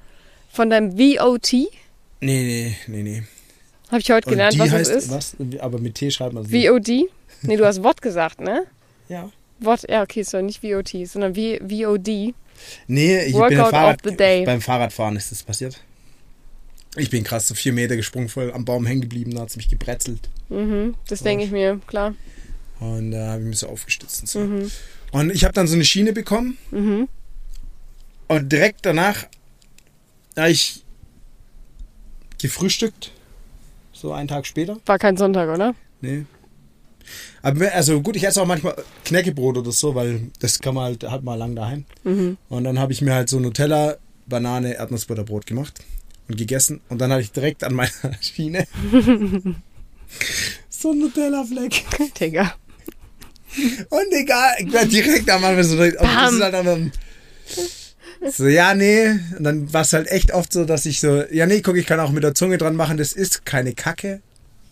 Von deinem VOT? Nee, nee, nee, nee. Habe ich heute gelernt, was heißt, das ist. was? Aber mit T schreibt man es VOD? Nee, du hast Wort gesagt, ne? Ja. Wort, ja, okay, so nicht VOT, sondern v, VOD. Nee, ich bin Workout ja Fahrrad, beim Fahrradfahren ist das passiert. Ich bin krass, so vier Meter gesprungen, voll am Baum hängen geblieben, da hat es mich gebrezelt. Mhm, das denke ich mir, klar. Und da habe ich mich so aufgestützt und so. Mhm. Und ich habe dann so eine Schiene bekommen. Mhm. Und direkt danach habe ich gefrühstückt. So einen Tag später. War kein Sonntag, oder? Nee. Aber also gut, ich esse auch manchmal Knäckebrot oder so, weil das kann man halt, hat man lang daheim. Mhm. Und dann habe ich mir halt so Nutella, Banane, Erdnussbutterbrot gemacht und gegessen. Und dann hatte ich direkt an meiner Schiene so ein Nutella-Fleck. Digga. Und egal, direkt am Anfang so, aber das ist halt dann so, ja, nee. Und dann war es halt echt oft so, dass ich so, ja, nee, guck, ich kann auch mit der Zunge dran machen, das ist keine Kacke.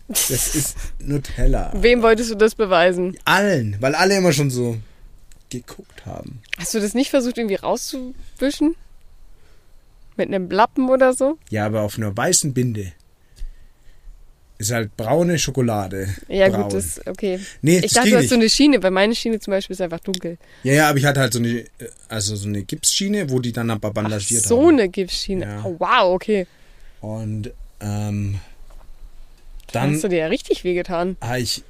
Das ist Nutella. Wem wolltest du das beweisen? Allen, weil alle immer schon so geguckt haben. Hast du das nicht versucht, irgendwie rauszuwischen? Mit einem Lappen oder so? Ja, aber auf einer weißen Binde ist halt braune Schokolade. Ja, Braun. gut, das okay. Nee, Ich dachte, du hast so eine Schiene, weil meine Schiene zum Beispiel ist einfach dunkel. ja, ja, aber ich hatte halt so eine, äh, also so eine Gipsschiene, wo die dann aber bandagiert so haben. eine Gipsschiene. Ja. Oh, wow, okay. Und ähm, Dann hast du dir ja richtig wehgetan. habe ich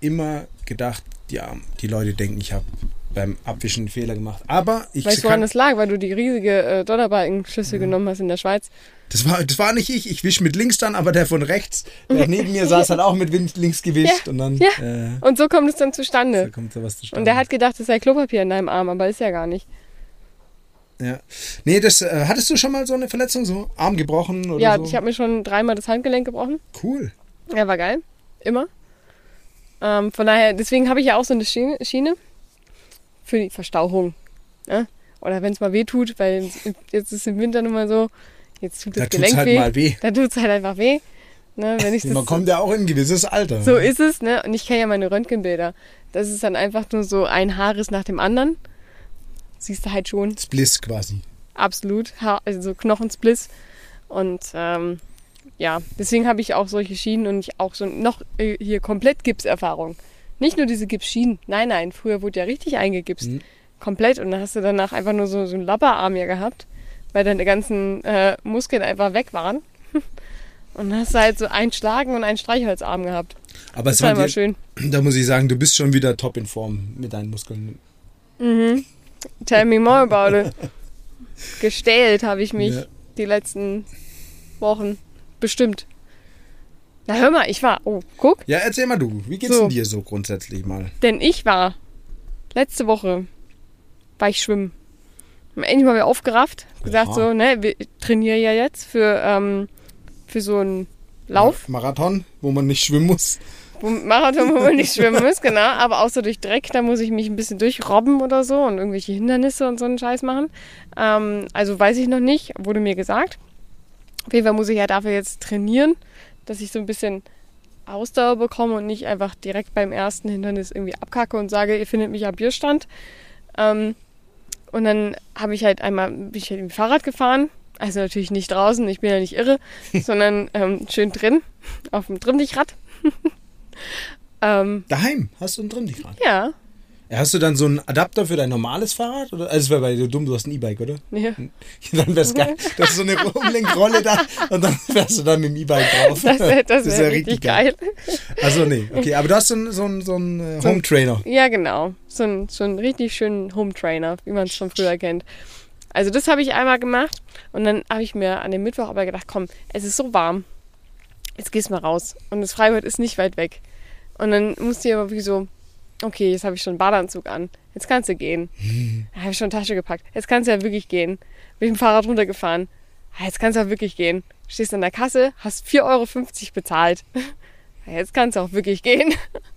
immer gedacht, ja, die Leute denken, ich habe beim Abwischen einen Fehler gemacht. Aber ich Weißt du, woran das lag? Weil du die riesige äh, Donnerbalkenschlüssel genommen hast in der Schweiz. das, war, das war nicht ich. Ich wisch mit links dann, aber der von rechts, der neben mir saß, hat auch mit links gewischt. Ja, Und dann ja. äh, Und so kommt es dann da zustande. kommt sowas zustande. Und der hat gedacht, es sei Klopapier in deinem Arm, aber ist ja gar nicht. Ja. Nee, das äh, hattest du schon mal so eine Verletzung, so Arm gebrochen oder ja, so? ich habe mir schon dreimal das Handgelenk gebrochen. cool. Ja, war geil. Immer. Ähm, von daher, deswegen habe ich ja auch so eine Schiene, Schiene für die Verstauchung. Ne? Oder wenn es mal weh tut, weil jetzt ist im Winter nun mal so, jetzt tut das Da Gelenk halt weh. mal weh. Da tut es halt einfach weh. Ne, wenn ich das, Man kommt ja auch in ein gewisses Alter. so ist es, ne? Und ich kenne ja meine Röntgenbilder. Das ist dann einfach nur so ein Haarriss nach dem anderen. Siehst du halt schon. Spliss quasi. Absolut. Ha also so Knochenspliss. Und ähm, ja, deswegen habe ich auch solche Schienen und ich auch so noch äh, hier komplett Gipserfahrung. Nicht nur diese Gipsschienen. Nein, nein, früher wurde ja richtig eingegipst. Mhm. Komplett. Und dann hast du danach einfach nur so, so einen Labberarm hier gehabt, weil deine ganzen äh, Muskeln einfach weg waren. Und dann hast du halt so ein Schlagen und einen Streichholzarm gehabt. Aber Das es war immer schön. da muss ich sagen, du bist schon wieder top in Form mit deinen Muskeln. Mhm. Tell me more about it. Gestählt habe ich mich Ja. die letzten Wochen. Bestimmt. Na hör mal, ich war. Oh, guck. Ja, erzähl mal du. Wie geht's So. denn dir so grundsätzlich mal? Denn ich war letzte Woche war ich schwimmen. Hab Endlich mal wieder aufgerafft. Gesagt so, ne, wir trainieren ja jetzt für, ähm, für so einen Lauf. Marathon, wo man nicht schwimmen muss. Marathon, wo man nicht schwimmen muss, genau. Aber auch so durch Dreck, da muss ich mich ein bisschen durchrobben oder so und irgendwelche Hindernisse und so einen Scheiß machen. Ähm, also weiß ich noch nicht, wurde mir gesagt. Auf jeden Fall muss ich ja dafür jetzt trainieren, dass ich so ein bisschen Ausdauer bekomme und nicht einfach direkt beim ersten Hindernis irgendwie abkacke und sage, ihr findet mich am Bierstand. Ähm, und dann habe ich halt einmal, bin ich halt im Fahrrad gefahren. Also natürlich nicht draußen, ich bin ja nicht irre, sondern ähm, schön drin, auf dem Trimmdichrad. ähm, Daheim hast du Fahrrad. ja, Ja, Hast du dann so einen Adapter für dein normales Fahrrad? Oder? Also, es wäre bei dir dumm, du hast ein E-Bike, oder? ja. Dann wäre es geil. Das ist so eine Umlenkrolle da und dann wärst du dann mit dem E-Bike drauf. Das wäre das ist wär ja richtig geil. Also, nee, okay. Aber du hast so einen, so einen, so einen äh, Home Trainer. Ja, genau. So ein, so einen richtig schönen Home-Trainer, wie man es schon früher kennt. Also das habe ich einmal gemacht und dann habe ich mir an dem Mittwoch aber gedacht, komm, es ist so warm. Jetzt gehst mal raus. Und das Freibad ist nicht weit weg. Und dann musste ich aber wie so, okay, jetzt habe ich schon einen Badeanzug an. Jetzt kannst du gehen. Da habe ich schon eine Tasche gepackt. Jetzt kannst du ja wirklich gehen. Bin ich mit dem Fahrrad runtergefahren. Ah, Jetzt kannst du auch wirklich gehen. Stehst an der Kasse, hast 4,50 Euro bezahlt. Ja, Jetzt kannst du auch wirklich gehen.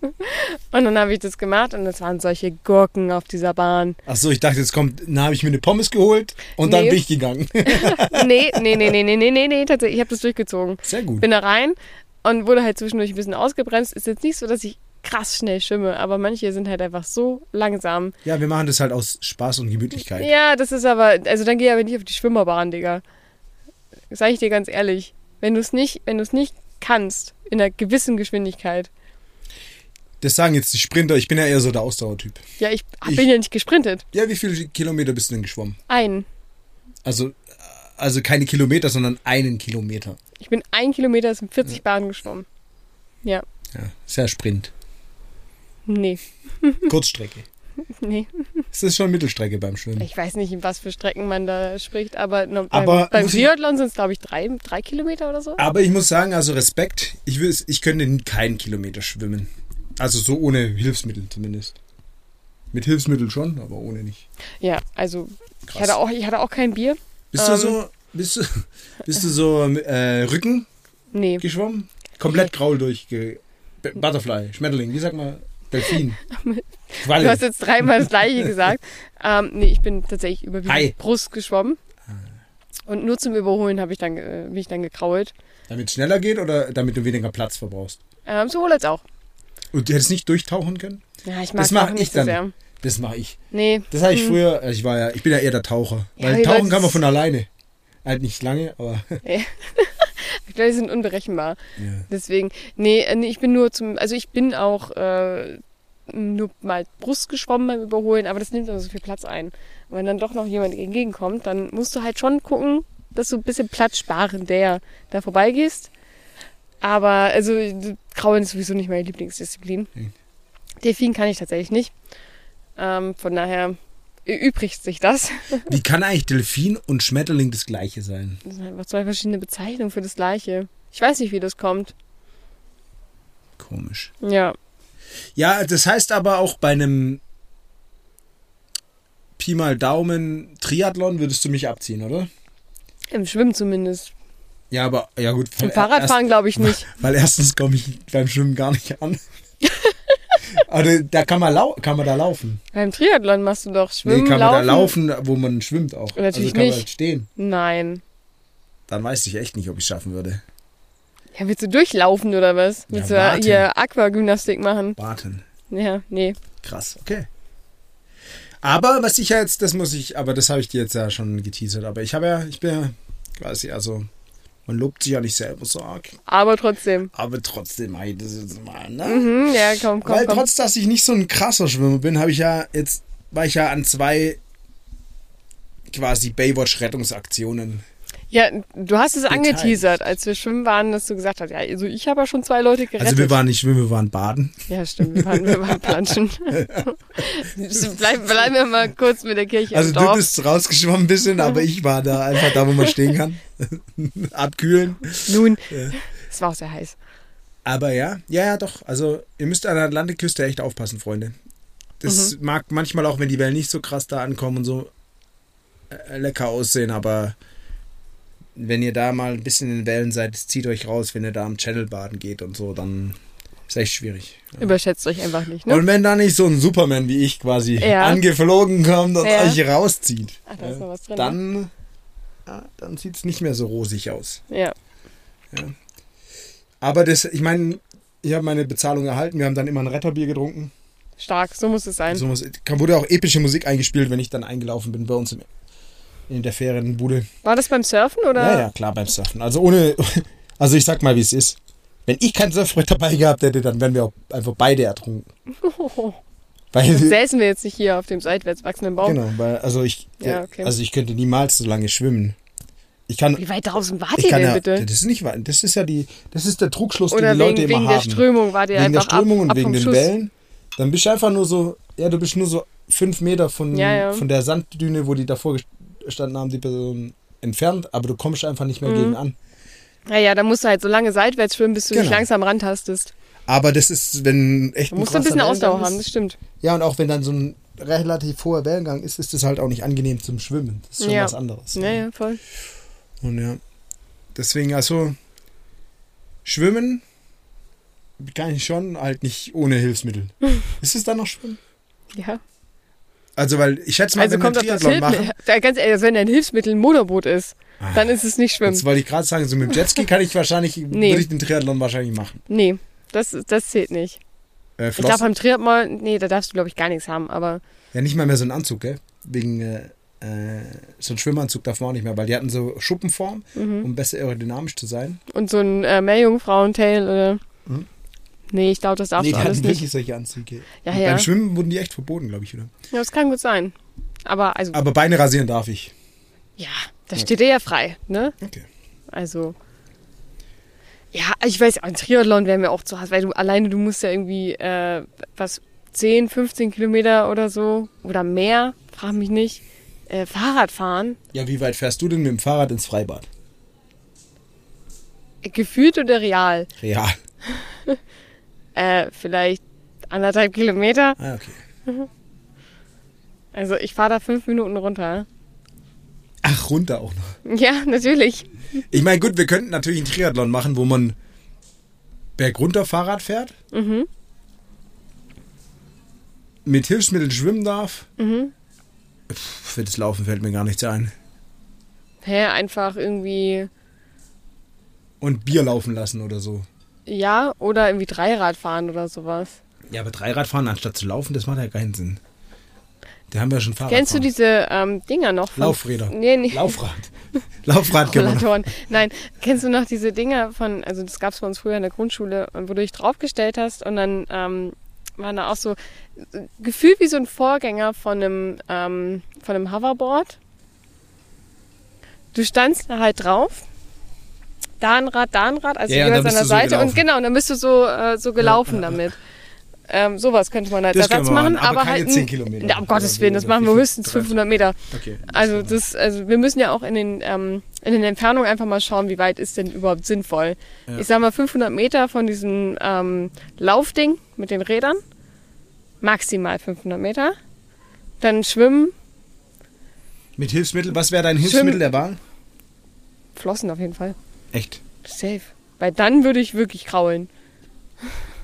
Und dann habe ich das gemacht und es waren solche Gurken auf dieser Bahn. Ach so, ich dachte, jetzt kommt, na, habe ich mir eine Pommes geholt und dann Nee. bin ich gegangen. Nee, nee, nee, nee, nee, nee, nee, nee, tatsächlich, ich habe das durchgezogen. Sehr gut. Bin da rein und wurde halt zwischendurch ein bisschen ausgebremst. Ist jetzt nicht so, dass ich krass schnell schwimme, aber manche sind halt einfach so langsam. Ja, wir machen das halt aus Spaß und Gemütlichkeit. Ja, das ist aber, also dann geh aber nicht auf die Schwimmerbahn, Digga. Sag ich dir ganz ehrlich. Wenn du es nicht, wenn du es nicht kannst, in einer gewissen Geschwindigkeit. Das sagen jetzt die Sprinter, ich bin ja eher so der Ausdauertyp. Ja, ich, Ich- bin ja nicht gesprintet. Ja, wie viele Kilometer bist du denn geschwommen? Ein. Also, also keine Kilometer, sondern einen Kilometer. Ich bin ein Kilometer, sind 40 Bahnen geschwommen. Ja. Ja, sehr Sprint. Nee, Kurzstrecke. nee. Es ist schon Mittelstrecke beim Schwimmen. Ich weiß nicht, in was für Strecken man da spricht, aber, no, Aber beim, beim ich- Triathlon sind es, glaube ich, drei, drei Kilometer oder so. Aber ich muss sagen, also Respekt, ich, will, ich könnte keinen Kilometer schwimmen. Also so ohne Hilfsmittel zumindest. Mit Hilfsmittel schon, aber ohne nicht. Ja, also ich Krass. hatte, auch, ich hatte auch kein Bier. Bist du ähm, so, bist du, bist du so äh, Rücken Nee, geschwommen? Komplett graul durch. Butterfly, Schmetterling, wie sagt man? Delfin. du Qualle. hast jetzt dreimal das gleiche gesagt. Ähm, nee, ich bin tatsächlich überwiegend Hi. Brust geschwommen. Und nur zum Überholen habe ich dann, äh, bin ich dann gekrault. Damit es schneller geht oder damit du weniger Platz verbrauchst? Ähm, sowohl als auch. Und du hättest nicht durchtauchen können? Ja, ich mag Das es auch mach nicht ich so dann. sehr. Das mache ich. Nee, Das habe ich früher, also ich war ja, ich bin ja eher der Taucher. Ja, Weil die tauchen Leute- kann man von alleine. Halt nicht lange, aber ich glaube, die sind unberechenbar. ja. Deswegen, nee, äh, nee, ich bin nur zum, also ich bin auch äh, nur mal Brust geschwommen beim Überholen, aber das nimmt immer so viel Platz ein. Und wenn dann doch noch jemand entgegenkommt, dann musst du halt schon gucken, dass du ein bisschen Platz sparen, der da vorbeigehst. Aber, also, Kraulen ist sowieso nicht meine Lieblingsdisziplin. Hm. Delfin kann ich tatsächlich nicht. Ähm, von daher erübrigt sich das. Wie kann eigentlich Delfin und Schmetterling das gleiche sein? Das sind einfach zwei verschiedene Bezeichnungen für das Gleiche. Ich weiß nicht, wie das kommt. Komisch. Ja, Ja, das heißt aber auch bei einem Pi mal Daumen Triathlon würdest du mich abziehen, oder? im Schwimmen zumindest. Ja, aber ja gut. Im weil Fahrradfahren glaube ich nicht. Erst, weil erstens komme ich beim Schwimmen gar nicht an. aber da kann man, lau kann man da laufen. Beim Triathlon machst du doch Schwimmen, nee, kann Laufen. man da laufen, wo man schwimmt auch. Natürlich also kann man nicht. halt stehen. Nein. Dann weiß ich echt nicht, ob ich es schaffen würde. Ja, willst du durchlaufen oder was? Willst Ja, du hier Aquagymnastik machen? Warten. Ja, nee. Krass, okay. Aber was ich ja jetzt, das muss ich, aber das habe ich dir jetzt ja schon geteasert, aber ich habe ja, ich bin ja quasi, also man lobt sich ja nicht selber so arg, Aber trotzdem. aber trotzdem mach ich das jetzt mal, ne? Mhm, ja, komm, komm, Weil komm. trotz, dass ich nicht so ein krasser Schwimmer bin, habe ich ja jetzt, war ich ja an zwei quasi Baywatch-Rettungsaktionen. Ja, du hast es Beteiligt. angeteasert, als wir schwimmen waren, dass du gesagt hast, ja, also ich habe ja schon zwei Leute gerettet. Also wir waren nicht schwimmen, wir waren baden. ja, stimmt, wir waren, wir waren planschen. Bleib, bleiben wir mal kurz mit der Kirche Also du bist rausgeschwommen ein bisschen, aber ich war da einfach da, wo man stehen kann. abkühlen. Nun, Ja. es war auch sehr heiß. Aber ja, ja, ja, doch. Also ihr müsst an der Atlantikküste echt aufpassen, Freunde. Das mag manchmal auch, wenn die Wellen nicht so krass da ankommen und so äh, lecker aussehen, aber wenn ihr da mal ein bisschen in den Wellen seid, zieht euch raus, wenn ihr da am Channel baden geht und so, dann ist echt schwierig. Überschätzt euch einfach nicht, ne? Und wenn da nicht so ein Superman wie ich quasi Ja. angeflogen kommt und Ja. euch rauszieht, Ach, da ist noch was drin. ne? dann, ja, dann sieht es nicht mehr so rosig aus. Ja. Aber das, ich meine, ich habe meine Bezahlung erhalten. Wir haben dann immer ein Retterbier getrunken. Stark, so muss es sein. So muss, wurde auch epische Musik eingespielt, wenn ich dann eingelaufen bin bei uns im, in der Ferienbude. War das beim Surfen oder? Ja, ja, klar, beim Surfen. Also ohne, also ich sag mal, wie es ist. Wenn ich kein Surfbrett dabei gehabt hätte, dann wären wir auch einfach beide ertrunken. Weil, Dann säßen wir jetzt nicht hier auf dem seitwärts wachsenden Baum. genau, weil, also ich, Ja, okay. also ich könnte niemals so lange schwimmen. Ich kann, Wie weit draußen wart ihr denn ja, bitte? das ist nicht weit. Das ist ja die, das ist der Trugschluss, Oder den die Leute wegen, immer wegen haben. der Strömung wart ihr wegen der einfach Strömung ab, und ab wegen den Schuss. Wellen. Dann bist du einfach nur so, ja, du bist nur so fünf Meter von, Ja, ja. von der Sanddüne, wo die davor haben, die Person entfernt, aber du kommst einfach nicht mehr Mhm. gegen an. Naja, dann musst du halt so lange seitwärts schwimmen, bis du dich Genau. langsam rantastest. Aber das ist, wenn echt Du musst ein bisschen krasser Ausdauer Wellengang haben, das ist. stimmt. Ja, und auch wenn dann so ein relativ hoher Wellengang ist, ist das halt auch nicht angenehm zum Schwimmen. Das ist schon Ja. was anderes. Ja, ja, voll. Und ja, deswegen also Schwimmen kann ich schon, halt nicht ohne Hilfsmittel. ist es dann noch Schwimmen? Ja. Also, weil ich schätze mal, Also wenn wir kommt das Triathlon machen, ganz ehrlich, wenn ein Hilfsmittel ein Motorboot ist, dann ist es nicht Schwimmen. wollte ich gerade sagen, so mit dem Jetski kann ich wahrscheinlich, Nee. würde ich den Triathlon wahrscheinlich machen. Nee, das, das zählt nicht. Äh, Ich glaube, beim Triathlon, nee, da darfst du, glaube ich, gar nichts haben, aber ja, nicht mal mehr so einen Anzug, gell? Wegen äh, äh, so einen Schwimmanzug darf man auch nicht mehr, weil die hatten so Schuppenform, Mhm. um besser aerodynamisch zu sein. und so ein äh, Meerjungfrauentail oder. Mhm. Nee, ich glaube, das darfst nee, du alles nicht. wirklich solche Anzüge. Ja, ja. Beim Schwimmen wurden die echt verboten, glaube ich, wieder. Ja, das kann gut sein. Aber also, Aber Beine rasieren darf ich. ja, das steht dir ja frei, ne? Okay. Also. Ja, ich weiß, ein Triathlon wäre mir auch zu hart, weil du alleine, du musst ja irgendwie, äh, was, 10, 15 Kilometer oder so oder mehr, frag mich nicht, äh, Fahrrad fahren. Ja, wie weit fährst du denn mit dem Fahrrad ins Freibad? Gefühlt oder real? Real. Äh, vielleicht anderthalb Kilometer. Ah, okay. Also ich fahre da fünf Minuten runter. Ach, runter auch noch. Ja, natürlich. Ich meine, gut, wir könnten natürlich einen Triathlon machen, wo man bergunter Fahrrad fährt, Mhm. mit Hilfsmitteln schwimmen darf. Mhm. Pff, für das Laufen fällt mir gar nichts ein. Hä, einfach irgendwie, Und Bier laufen lassen oder so. Ja, oder irgendwie Dreirad fahren oder sowas. Ja, aber Dreiradfahren anstatt zu laufen, das macht ja keinen Sinn. Da haben wir ja schon Fahrrad. Kennst du diese ähm, Dinger noch? Von, Laufräder. Nee, nee. Laufrad. Laufrad. Rollatoren. Nein, kennst du noch diese Dinger von, also das gab es bei uns früher in der Grundschule, wo du dich draufgestellt hast und dann ähm, waren da auch so gefühlt wie so ein Vorgänger von einem, ähm, von einem Hoverboard. Du standst da halt drauf, da ein Rad, da ein Rad, also Ja, ja, und jeweils an der so Seite und gelaufen. genau, und dann bist du so, äh, so gelaufen damit. Ähm, sowas könnte man als Das Ersatz machen, machen, aber aber, keine halt 10 n- Kilometer. Ja, um Gottes Willen, das machen wir höchstens 30? 500 Meter. Okay. Also das, also wir müssen ja auch in den ähm, in den Entfernungen einfach mal schauen, wie weit ist denn überhaupt sinnvoll. Ja. Ich sag mal 500 Meter von diesem ähm, Laufding mit den Rädern, maximal 500 Meter. Dann schwimmen, Mit Hilfsmittel, was wäre dein Hilfsmittel der Wahl? Flossen auf jeden Fall, Echt? safe. Weil dann würde ich wirklich kraulen.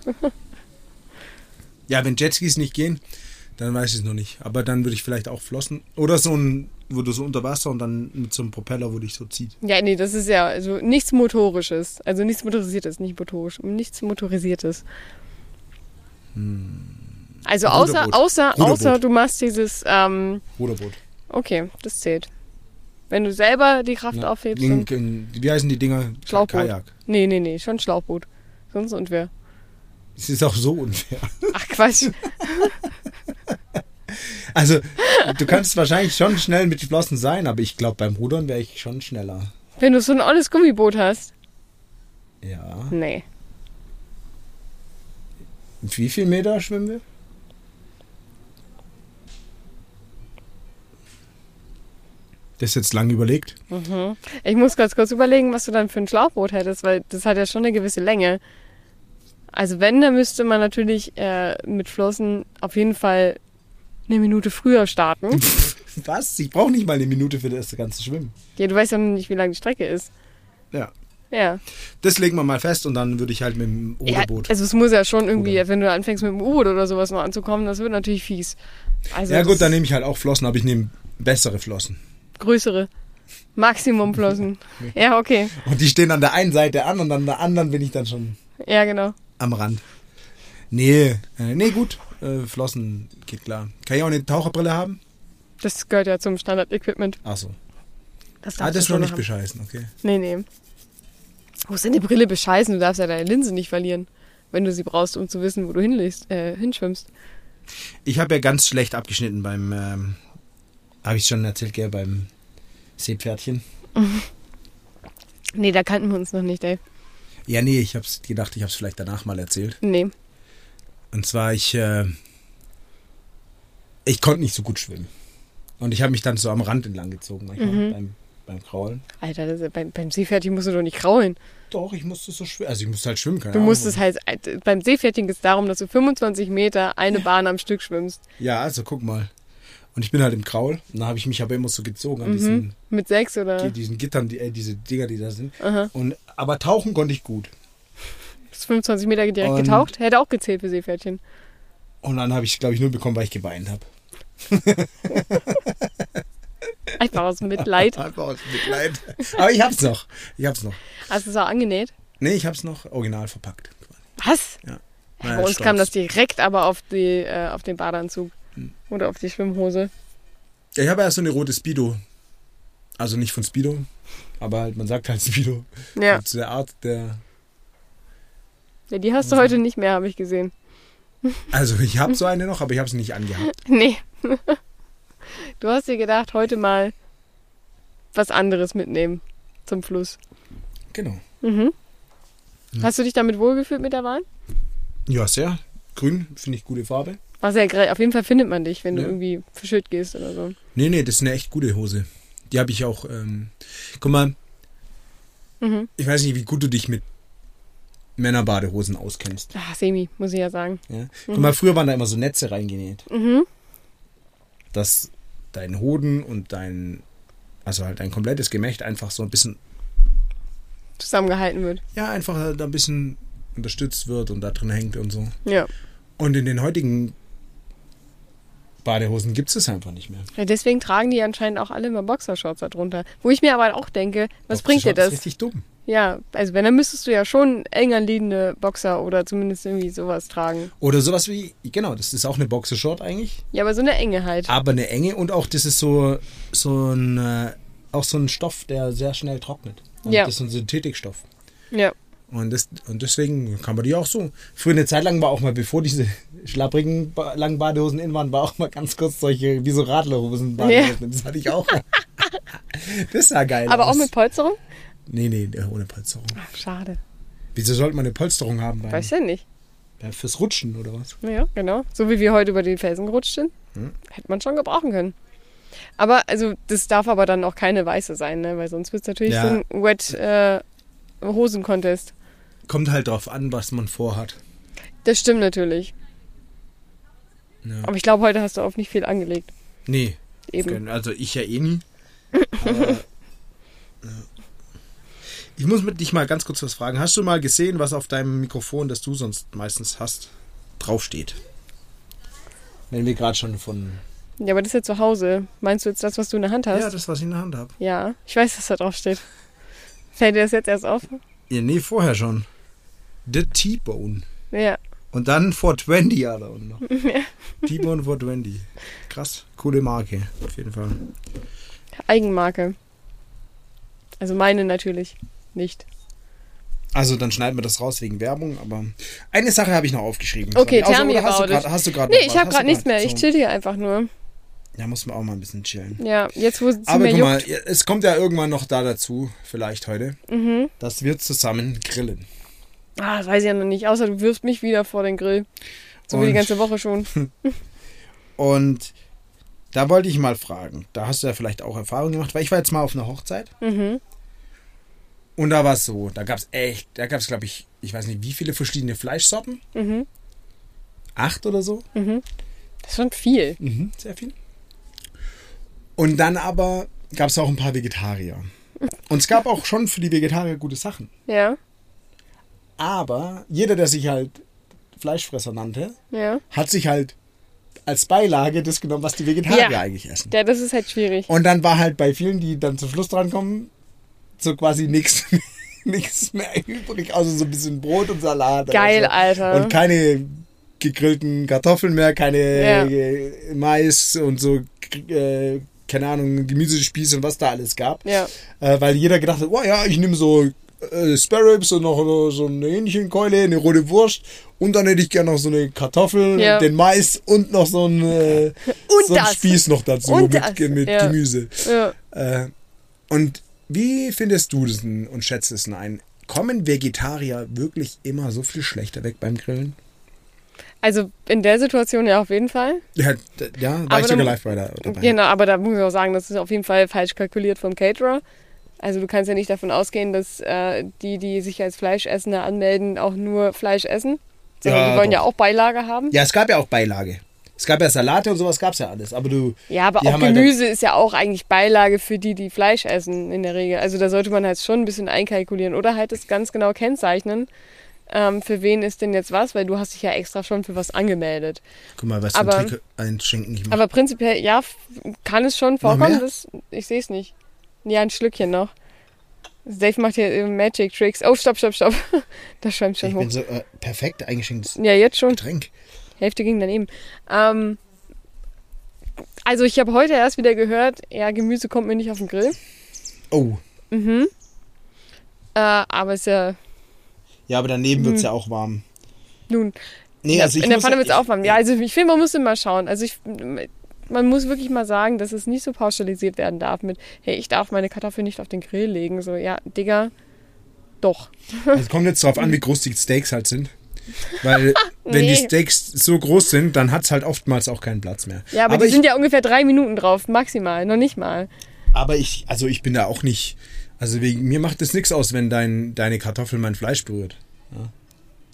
Ja, wenn Jetskis nicht gehen, dann weiß ich es noch nicht. Aber dann würde ich vielleicht auch flossen. Oder so ein, wo du so unter Wasser und dann mit so einem Propeller, wo dich so zieht. Ja, nee, das ist ja also nichts motorisches, also nichts motorisiertes, nicht motorisch, nichts motorisiertes. Also außer Ruderboot. außer Ruderboot. außer du machst dieses ähm, Ruderboot. Okay, das zählt. Wenn du selber die Kraft Ja. aufhebst. Dann, in, wie heißen die Dinger? Schlauchboot. Kajak. nee, nee, nee, schon Schlauchboot. Sonst unfair. Das ist auch so unfair. Ach Quatsch. Also, du kannst wahrscheinlich schon schnell mit Flossen sein, aber ich glaube, beim Rudern wäre ich schon schneller. Wenn du so ein olles Gummiboot hast. Ja. Nee. Wie viel Meter schwimmen wir? Das jetzt lang überlegt. Ich muss ganz kurz überlegen, was du dann für ein Schlauchboot hättest, weil das hat ja schon eine gewisse Länge. Also wenn, dann müsste man natürlich äh, mit Flossen auf jeden Fall eine Minute früher starten. Was? Ich brauche nicht mal eine Minute für das ganze Schwimmen. ja, du weißt ja nicht, wie lang die Strecke ist. Ja. Ja. Das legen wir mal fest und dann würde ich halt mit dem ja Ruderboot. also es muss ja schon irgendwie, Oder- wenn du anfängst mit dem U-Boot oder sowas noch anzukommen, das wird natürlich fies. Also ja gut, dann nehme ich halt auch Flossen, aber ich nehme bessere Flossen. Größere. Maximumflossen. Ja, okay. Und die stehen an der einen Seite an und an der anderen bin ich dann schon Ja, genau. am Rand. Nee, äh, nee, gut. Äh, Flossen geht klar. Kann ich auch eine Taucherbrille haben? Das gehört ja zum Standard-Equipment. Achso. Das Ah, darfst das du noch nicht haben. bescheißen, okay. Nee, nee. Wo ist denn die Brille bescheißen? Du darfst ja deine Linse nicht verlieren, wenn du sie brauchst, um zu wissen, wo du hinlegst, äh, hinschwimmst. Ich habe ja ganz schlecht abgeschnitten beim, ähm, habe ich schon erzählt, gell, beim Seepferdchen. Nee, da kannten wir uns noch nicht, ey. Ja, nee, ich habe gedacht, ich habe es vielleicht danach mal erzählt. Nee. Und zwar, ich, äh, ich konnte nicht so gut schwimmen. Und ich habe mich dann so am Rand entlang gezogen manchmal Mhm. beim, beim Kraulen. Alter, das ist, beim, beim Seepferdchen musst du doch nicht kraulen. Doch, ich musste so schwimmen. Also ich musste halt schwimmen können. Du musstest halt, äh, beim Seepferdchen geht es darum, dass du 25 Meter eine Bahn am Stück schwimmst. Ja, also guck mal. Und ich bin halt im Kraul. Und dann habe ich mich aber immer so gezogen an diesen, Mit sechs oder? diesen Gittern, die, äh, diese Dinger, die da sind. Aha. Und, aber tauchen konnte ich gut. Bist 25 Meter direkt Und- getaucht? Hätte auch gezählt für Seepferdchen. Und dann habe ich es, glaube ich, nur bekommen, weil ich geweint habe. Einfach aus Mitleid. Einfach aus Mitleid. Aber ich hab's noch. Ich hab's noch. Hast du es auch angenäht? Nee, ich hab's noch original verpackt. Was? Ja. Bei uns stolz. kam das direkt aber auf, die, äh, auf den Badeanzug. Oder auf die Schwimmhose. Ich habe ja so eine rote Speedo. Also nicht von Speedo, aber halt, man sagt halt Speedo. Ja. Zu der Art der. ja die hast du heute nicht mehr, habe ich gesehen. Also ich habe so eine noch, aber ich habe sie nicht angehabt. Nee. du hast dir gedacht, heute mal was anderes mitnehmen zum Fluss. Genau. Mhm. Hm. Hast du dich damit wohlgefühlt mit der Wahl? Ja, sehr. Grün finde ich gute Farbe. War sehr grell. Auf jeden Fall findet man dich, wenn du Ja. irgendwie für Schild gehst oder so. Nee, nee, das ist eine echt gute Hose. Die habe ich auch. Ähm, guck mal, Mhm. ich weiß nicht, wie gut du dich mit Männerbadehosen auskennst. Ah, semi, muss ich ja sagen. Ja? Guck mal, früher waren da immer so Netze reingenäht. Mhm. dass dein Hoden und dein, also halt dein komplettes Gemächt einfach so ein bisschen, Zusammengehalten wird. ja, einfach halt ein bisschen unterstützt wird und da drin hängt und so. Ja. Und in den heutigen Badehosen gibt es einfach nicht mehr. ja. Deswegen tragen die anscheinend auch alle immer Boxershorts darunter. Wo ich mir aber auch denke, was bringt dir das? das? ist richtig dumm. Ja, also wenn, dann müsstest du ja schon eng anliegende Boxer oder zumindest irgendwie sowas tragen. Oder sowas wie, genau, das ist auch eine Boxershort eigentlich, Ja, aber so eine Enge halt. aber eine enge und auch das ist so, so ein, äh, auch so ein Stoff, der sehr schnell trocknet. Und Ja. Das ist ein Synthetikstoff. Ja. Und, das, und deswegen kann man die auch so. Früher eine Zeit lang war auch mal, bevor diese schlapprigen langen Badehosen in waren, war auch mal ganz kurz solche, wie so Radlerhosen. Badehosen. Das hatte ich auch. das sah geil Aber aus. auch mit Polsterung? Nee, nee, ohne Polsterung. Ach, schade. Wieso sollte man eine Polsterung haben? Weiß ja nicht. fürs Rutschen oder was? Ja, genau. So wie wir heute über den Felsen gerutscht sind. Hm. Hätte man schon gebrauchen können. Aber, also, das darf aber dann auch keine weiße sein, ne? Weil sonst wird es natürlich Ja. so ein Wet äh, Hosen-Contest. Kommt halt drauf an, was man vorhat. Das stimmt natürlich. Ja. Aber ich glaube, heute hast du auf nicht viel angelegt. Nee, Eben. also ich ja eh nie. Aber, ja. Ich muss mit dich mal ganz kurz was fragen. Hast du mal gesehen, was auf deinem Mikrofon, das du sonst meistens hast, draufsteht? Wenn wir gerade schon von. Ja, aber das ist ja zu Hause. Meinst du jetzt das, was du in der Hand hast? Ja, das, was ich in der Hand habe. Ja, ich weiß, was da drauf steht. Fällt dir das jetzt erst auf? Ja, nee, vorher schon. The T-Bone. Ja. Und dann 420 ja, da unten noch. T-Bone 420. Krass, coole Marke, auf jeden Fall. Eigenmarke. Also meine natürlich nicht. Also dann schneiden wir das raus wegen Werbung, aber eine Sache habe ich noch aufgeschrieben. Okay, tell me hast du grad, hast du gerade Nee, ich habe gerade nichts mehr. Ich chill hier einfach nur. Ja, muss man auch mal ein bisschen chillen. Ja, jetzt wo es Aber guck mal, juckt. es kommt ja irgendwann noch da dazu, vielleicht heute, Mhm. dass wir zusammen grillen. Ah, das weiß ich ja noch nicht. Außer du wirfst mich wieder vor den Grill. So wie die Und- ganze Woche schon. Und da wollte ich mal fragen. Da hast du ja vielleicht auch Erfahrung gemacht, weil ich war jetzt mal auf einer Hochzeit. Mhm. Und da war es so, da gab es echt, da gab es, glaube ich, ich weiß nicht, wie viele verschiedene Fleischsorten. Mhm. Acht oder so. Das ist schon viel. Mhm, sehr viel. Und dann aber gab es auch ein paar Vegetarier. Und es gab auch schon für die Vegetarier gute Sachen. Ja, Aber jeder, der sich halt Fleischfresser nannte, ja. hat sich halt als Beilage das genommen, was die Vegetarier Ja. eigentlich essen. Ja, das ist halt schwierig. Und dann war halt bei vielen, die dann zum Schluss dran kommen, so quasi nichts nichts mehr übrig, außer so ein bisschen Brot und Salat. Geil, so. Alter. Und keine gegrillten Kartoffeln mehr, keine Ja. Mais und so, äh, keine Ahnung, Gemüsespieße und was da alles gab. Ja. Äh, weil jeder gedacht hat, oh ja, ich nehme so äh, Spare Ribs und noch so eine Hähnchenkeule, eine rote Wurst und dann hätte ich gerne noch so eine Kartoffel, Ja. den Mais und noch so ein, äh, so. Spieß noch dazu Und mit, mit Ja. Gemüse. Ja. Äh, und wie findest du das und schätzt es ein? Kommen Vegetarier wirklich immer so viel schlechter weg beim Grillen? Also in der Situation ja auf jeden Fall. Ja, ja war Aber ich sogar dann- live bei der, dabei. Genau, aber da muss ich auch sagen, das ist auf jeden Fall falsch kalkuliert vom Caterer. Also du kannst ja nicht davon ausgehen, dass äh, die, die sich als Fleischessende anmelden, auch nur Fleisch essen. Sondern Ja, die wollen doch. ja auch Beilage haben. Ja, es gab ja auch Beilage. Es gab ja Salate und sowas gab es ja alles. Aber du, Ja, aber auch halt- Gemüse ist ja auch eigentlich Beilage für die, die Fleisch essen in der Regel. Also da sollte man halt schon ein bisschen einkalkulieren oder halt das ganz genau kennzeichnen. Ähm, für wen ist denn jetzt was? Weil du hast dich ja extra schon für was angemeldet. guck mal, was Aber- für ein Trick einschenken ich mache. Aber prinzipiell, ja, kann es schon vorkommen. Das, ich sehe es nicht. Ja, ein Schlückchen noch. Dave macht hier Magic Tricks. Oh, stopp, stopp, stopp. Das schäumt schon Ich hoch. bin so äh, perfekt eingeschenktes Ja, jetzt schon. Getränk. Hälfte ging daneben. Ähm, also ich habe heute erst wieder gehört, ja, Gemüse kommt mir nicht auf den Grill. Oh. Mhm. Äh, aber ist ja Ja, aber daneben wird es Hm. ja auch warm. nun. Nee, also ich in der Pfanne wird es auch warm. Ja, also ich finde, man muss immer schauen. Also ich, man muss wirklich mal sagen, dass es nicht so pauschalisiert werden darf mit, hey, ich darf meine Kartoffeln nicht auf den Grill legen. So, ja, Digga, doch. Es kommt jetzt drauf an, wie groß die Steaks halt sind. Weil, wenn die Nee. Steaks so groß sind, dann hat es halt oftmals auch keinen Platz mehr. Ja, aber, die ich, sind ja ungefähr drei Minuten drauf, maximal, noch nicht mal. aber ich, also ich bin da auch nicht. Also wegen, mir macht es nichts aus, wenn dein, deine Kartoffel mein Fleisch berührt.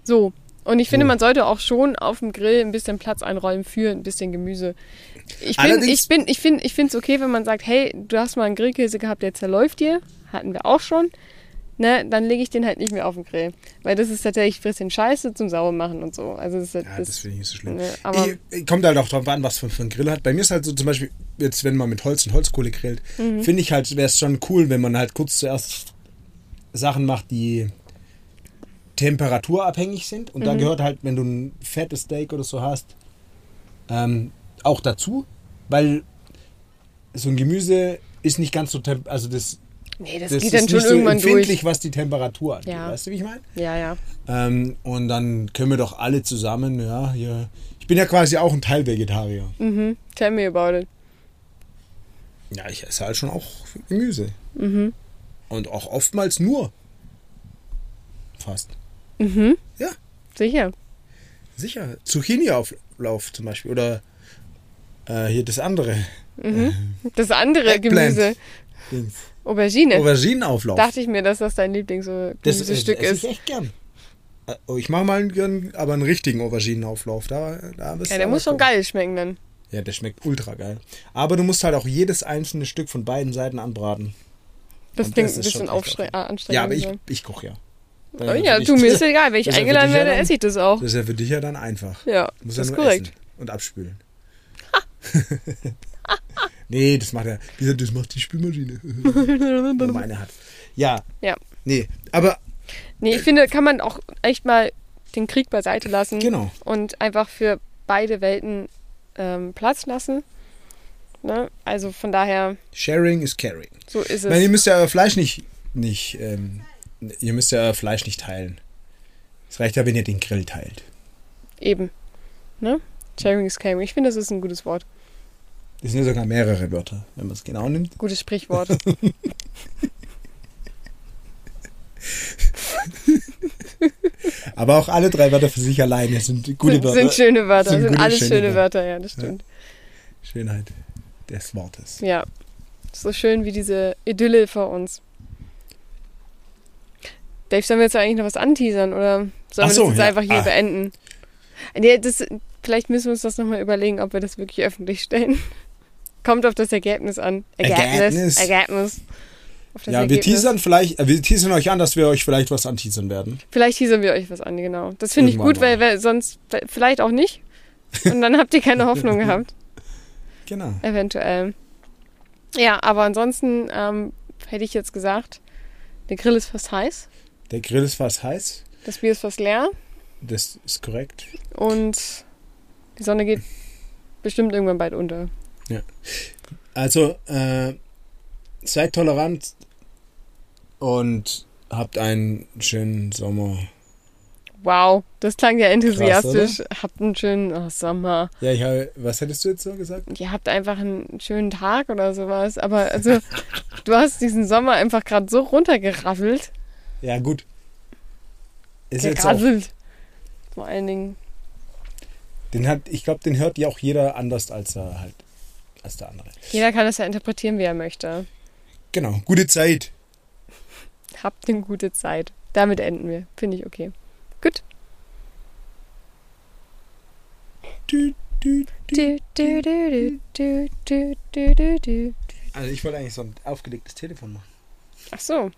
So. Und ich finde, So. man sollte auch schon auf dem Grill ein bisschen Platz einräumen für ein bisschen Gemüse. Ich bin, ich bin, ich finde, ich finde es okay, wenn man sagt, hey, du hast mal einen Grillkäse gehabt, der zerläuft dir, hatten wir auch schon. Ne, dann lege ich den halt nicht mehr auf den Grill. Weil das ist tatsächlich ein bisschen scheiße zum sauer machen und so. Also das, halt- Ja, das, das finde ich nicht so schlimm. ne, aber Ich- Kommt halt auch drauf an, was für, für einen Grill hat. Bei mir ist halt so zum Beispiel, jetzt wenn man mit Holz und Holzkohle grillt, Mhm. finde ich halt, wäre es schon cool, wenn man halt kurz zuerst Sachen macht, die temperaturabhängig sind. Und da Mhm. gehört halt, wenn du ein fettes Steak oder so hast, ähm, auch dazu. Weil so ein Gemüse ist nicht ganz so, also das, nee, das, das geht ist dann schon nicht so irgendwann empfindlich, durch. was die Temperatur angeht. Ja. Weißt du, wie ich meine? Ja, ja. Ähm, und dann können wir doch alle zusammen, ja, hier. Ich bin ja quasi auch ein Teil Vegetarier. Mhm. Tell me about it. Ja, ich esse halt schon auch Gemüse. Mhm. Und auch oftmals nur. Fast. Mhm. Ja. Sicher. Sicher. Zucchini-Auflauf zum Beispiel. Oder äh, hier das andere. Mhm. Das andere Eggplant. Gemüse. Dings. Aubergine. Auberginenauflauf. Dachte ich mir, dass das dein das Lieblingsgemüsestück esse ist. ich echt gern. Äh, oh, Ich mache mal gern, aber einen richtigen Auberginenauflauf. Da, da bist Ja, der muss schon geil schmecken dann. Ja, der schmeckt ultra geil. Aber du musst halt auch jedes einzelne Stück von beiden Seiten anbraten. Das Und klingt das ein ist bisschen aufstre- äh, anstrengend. Ja, aber ich, sein. ich koche ja. Oh ja, du, mir ist egal. Wenn ich Das ist ja eingeladen ja werde, dann- esse ich das auch. Das ist ja für dich ja dann einfach. Ja, das ja ist korrekt. und abspülen. nee, das macht ja, wie gesagt, das macht die Spülmaschine. Wenn man eine hat. Ja. Ja. Nee, aber Nee, ich finde, kann man auch echt mal den Krieg beiseite lassen genau. und einfach für beide Welten ähm, Platz lassen. Ne? Also von daher, Sharing is caring. so ist Ich meine, ihr es. müsst ja euer Fleisch nicht, nicht ähm, ihr müsst ja euer Fleisch nicht teilen. Es reicht ja, wenn ihr den Grill teilt. Eben. Ne? Sharing is caring. Ich finde, das ist ein gutes Wort. Das sind ja sogar mehrere Wörter, wenn man es genau nimmt. Gutes Sprichwort. Aber auch alle drei Wörter für sich alleine sind gute sind, Wörter. sind schöne Wörter. Sind Sind, alles schöne schöne Wörter. Wörter, ja, das stimmt. Schönheit. des Wortes. Ja. So schön wie diese Idylle vor uns. Dave, sollen wir jetzt eigentlich noch was anteasern oder sollen Ach wir so, das jetzt ja. einfach hier Ah. beenden? Nee, das, vielleicht müssen wir uns das nochmal überlegen, ob wir das wirklich öffentlich stellen. Kommt auf das Ergebnis an. Ergebnis. Ergebnis. Ergebnis. Ja, wir Ergebnis. teasern vielleicht, äh, wir teasern euch an, dass wir euch vielleicht was anteasern werden. Vielleicht teasern wir euch was an, genau. Das finde ich gut, weil, weil sonst vielleicht auch nicht. Und dann habt ihr keine Hoffnung gehabt, Genau. eventuell. Ja, aber ansonsten ähm, hätte ich jetzt gesagt, der Grill ist fast heiß, Der Grill ist fast heiß. das Bier ist fast leer Das ist korrekt. und die Sonne geht bestimmt irgendwann bald unter. Also, äh, seid tolerant und habt einen schönen Sommer. Wow, das klang ja enthusiastisch. habt einen schönen oh, Sommer. Ja, ich habe, was hättest du jetzt so gesagt? Ihr habt einfach einen schönen Tag oder sowas. Aber also, du hast diesen Sommer einfach gerade so runtergeraffelt. Ja, gut. Ist jetzt auch. Vor allen Dingen. Den hat, ich glaube, den hört ja auch jeder anders als er halt als der andere. Jeder kann das ja interpretieren, wie er möchte. Genau. Gute Zeit. Habt eine gute Zeit. Damit enden wir. Finde ich okay. Gut. Also ich wollte eigentlich so ein aufgelegtes Telefon machen. Ach so.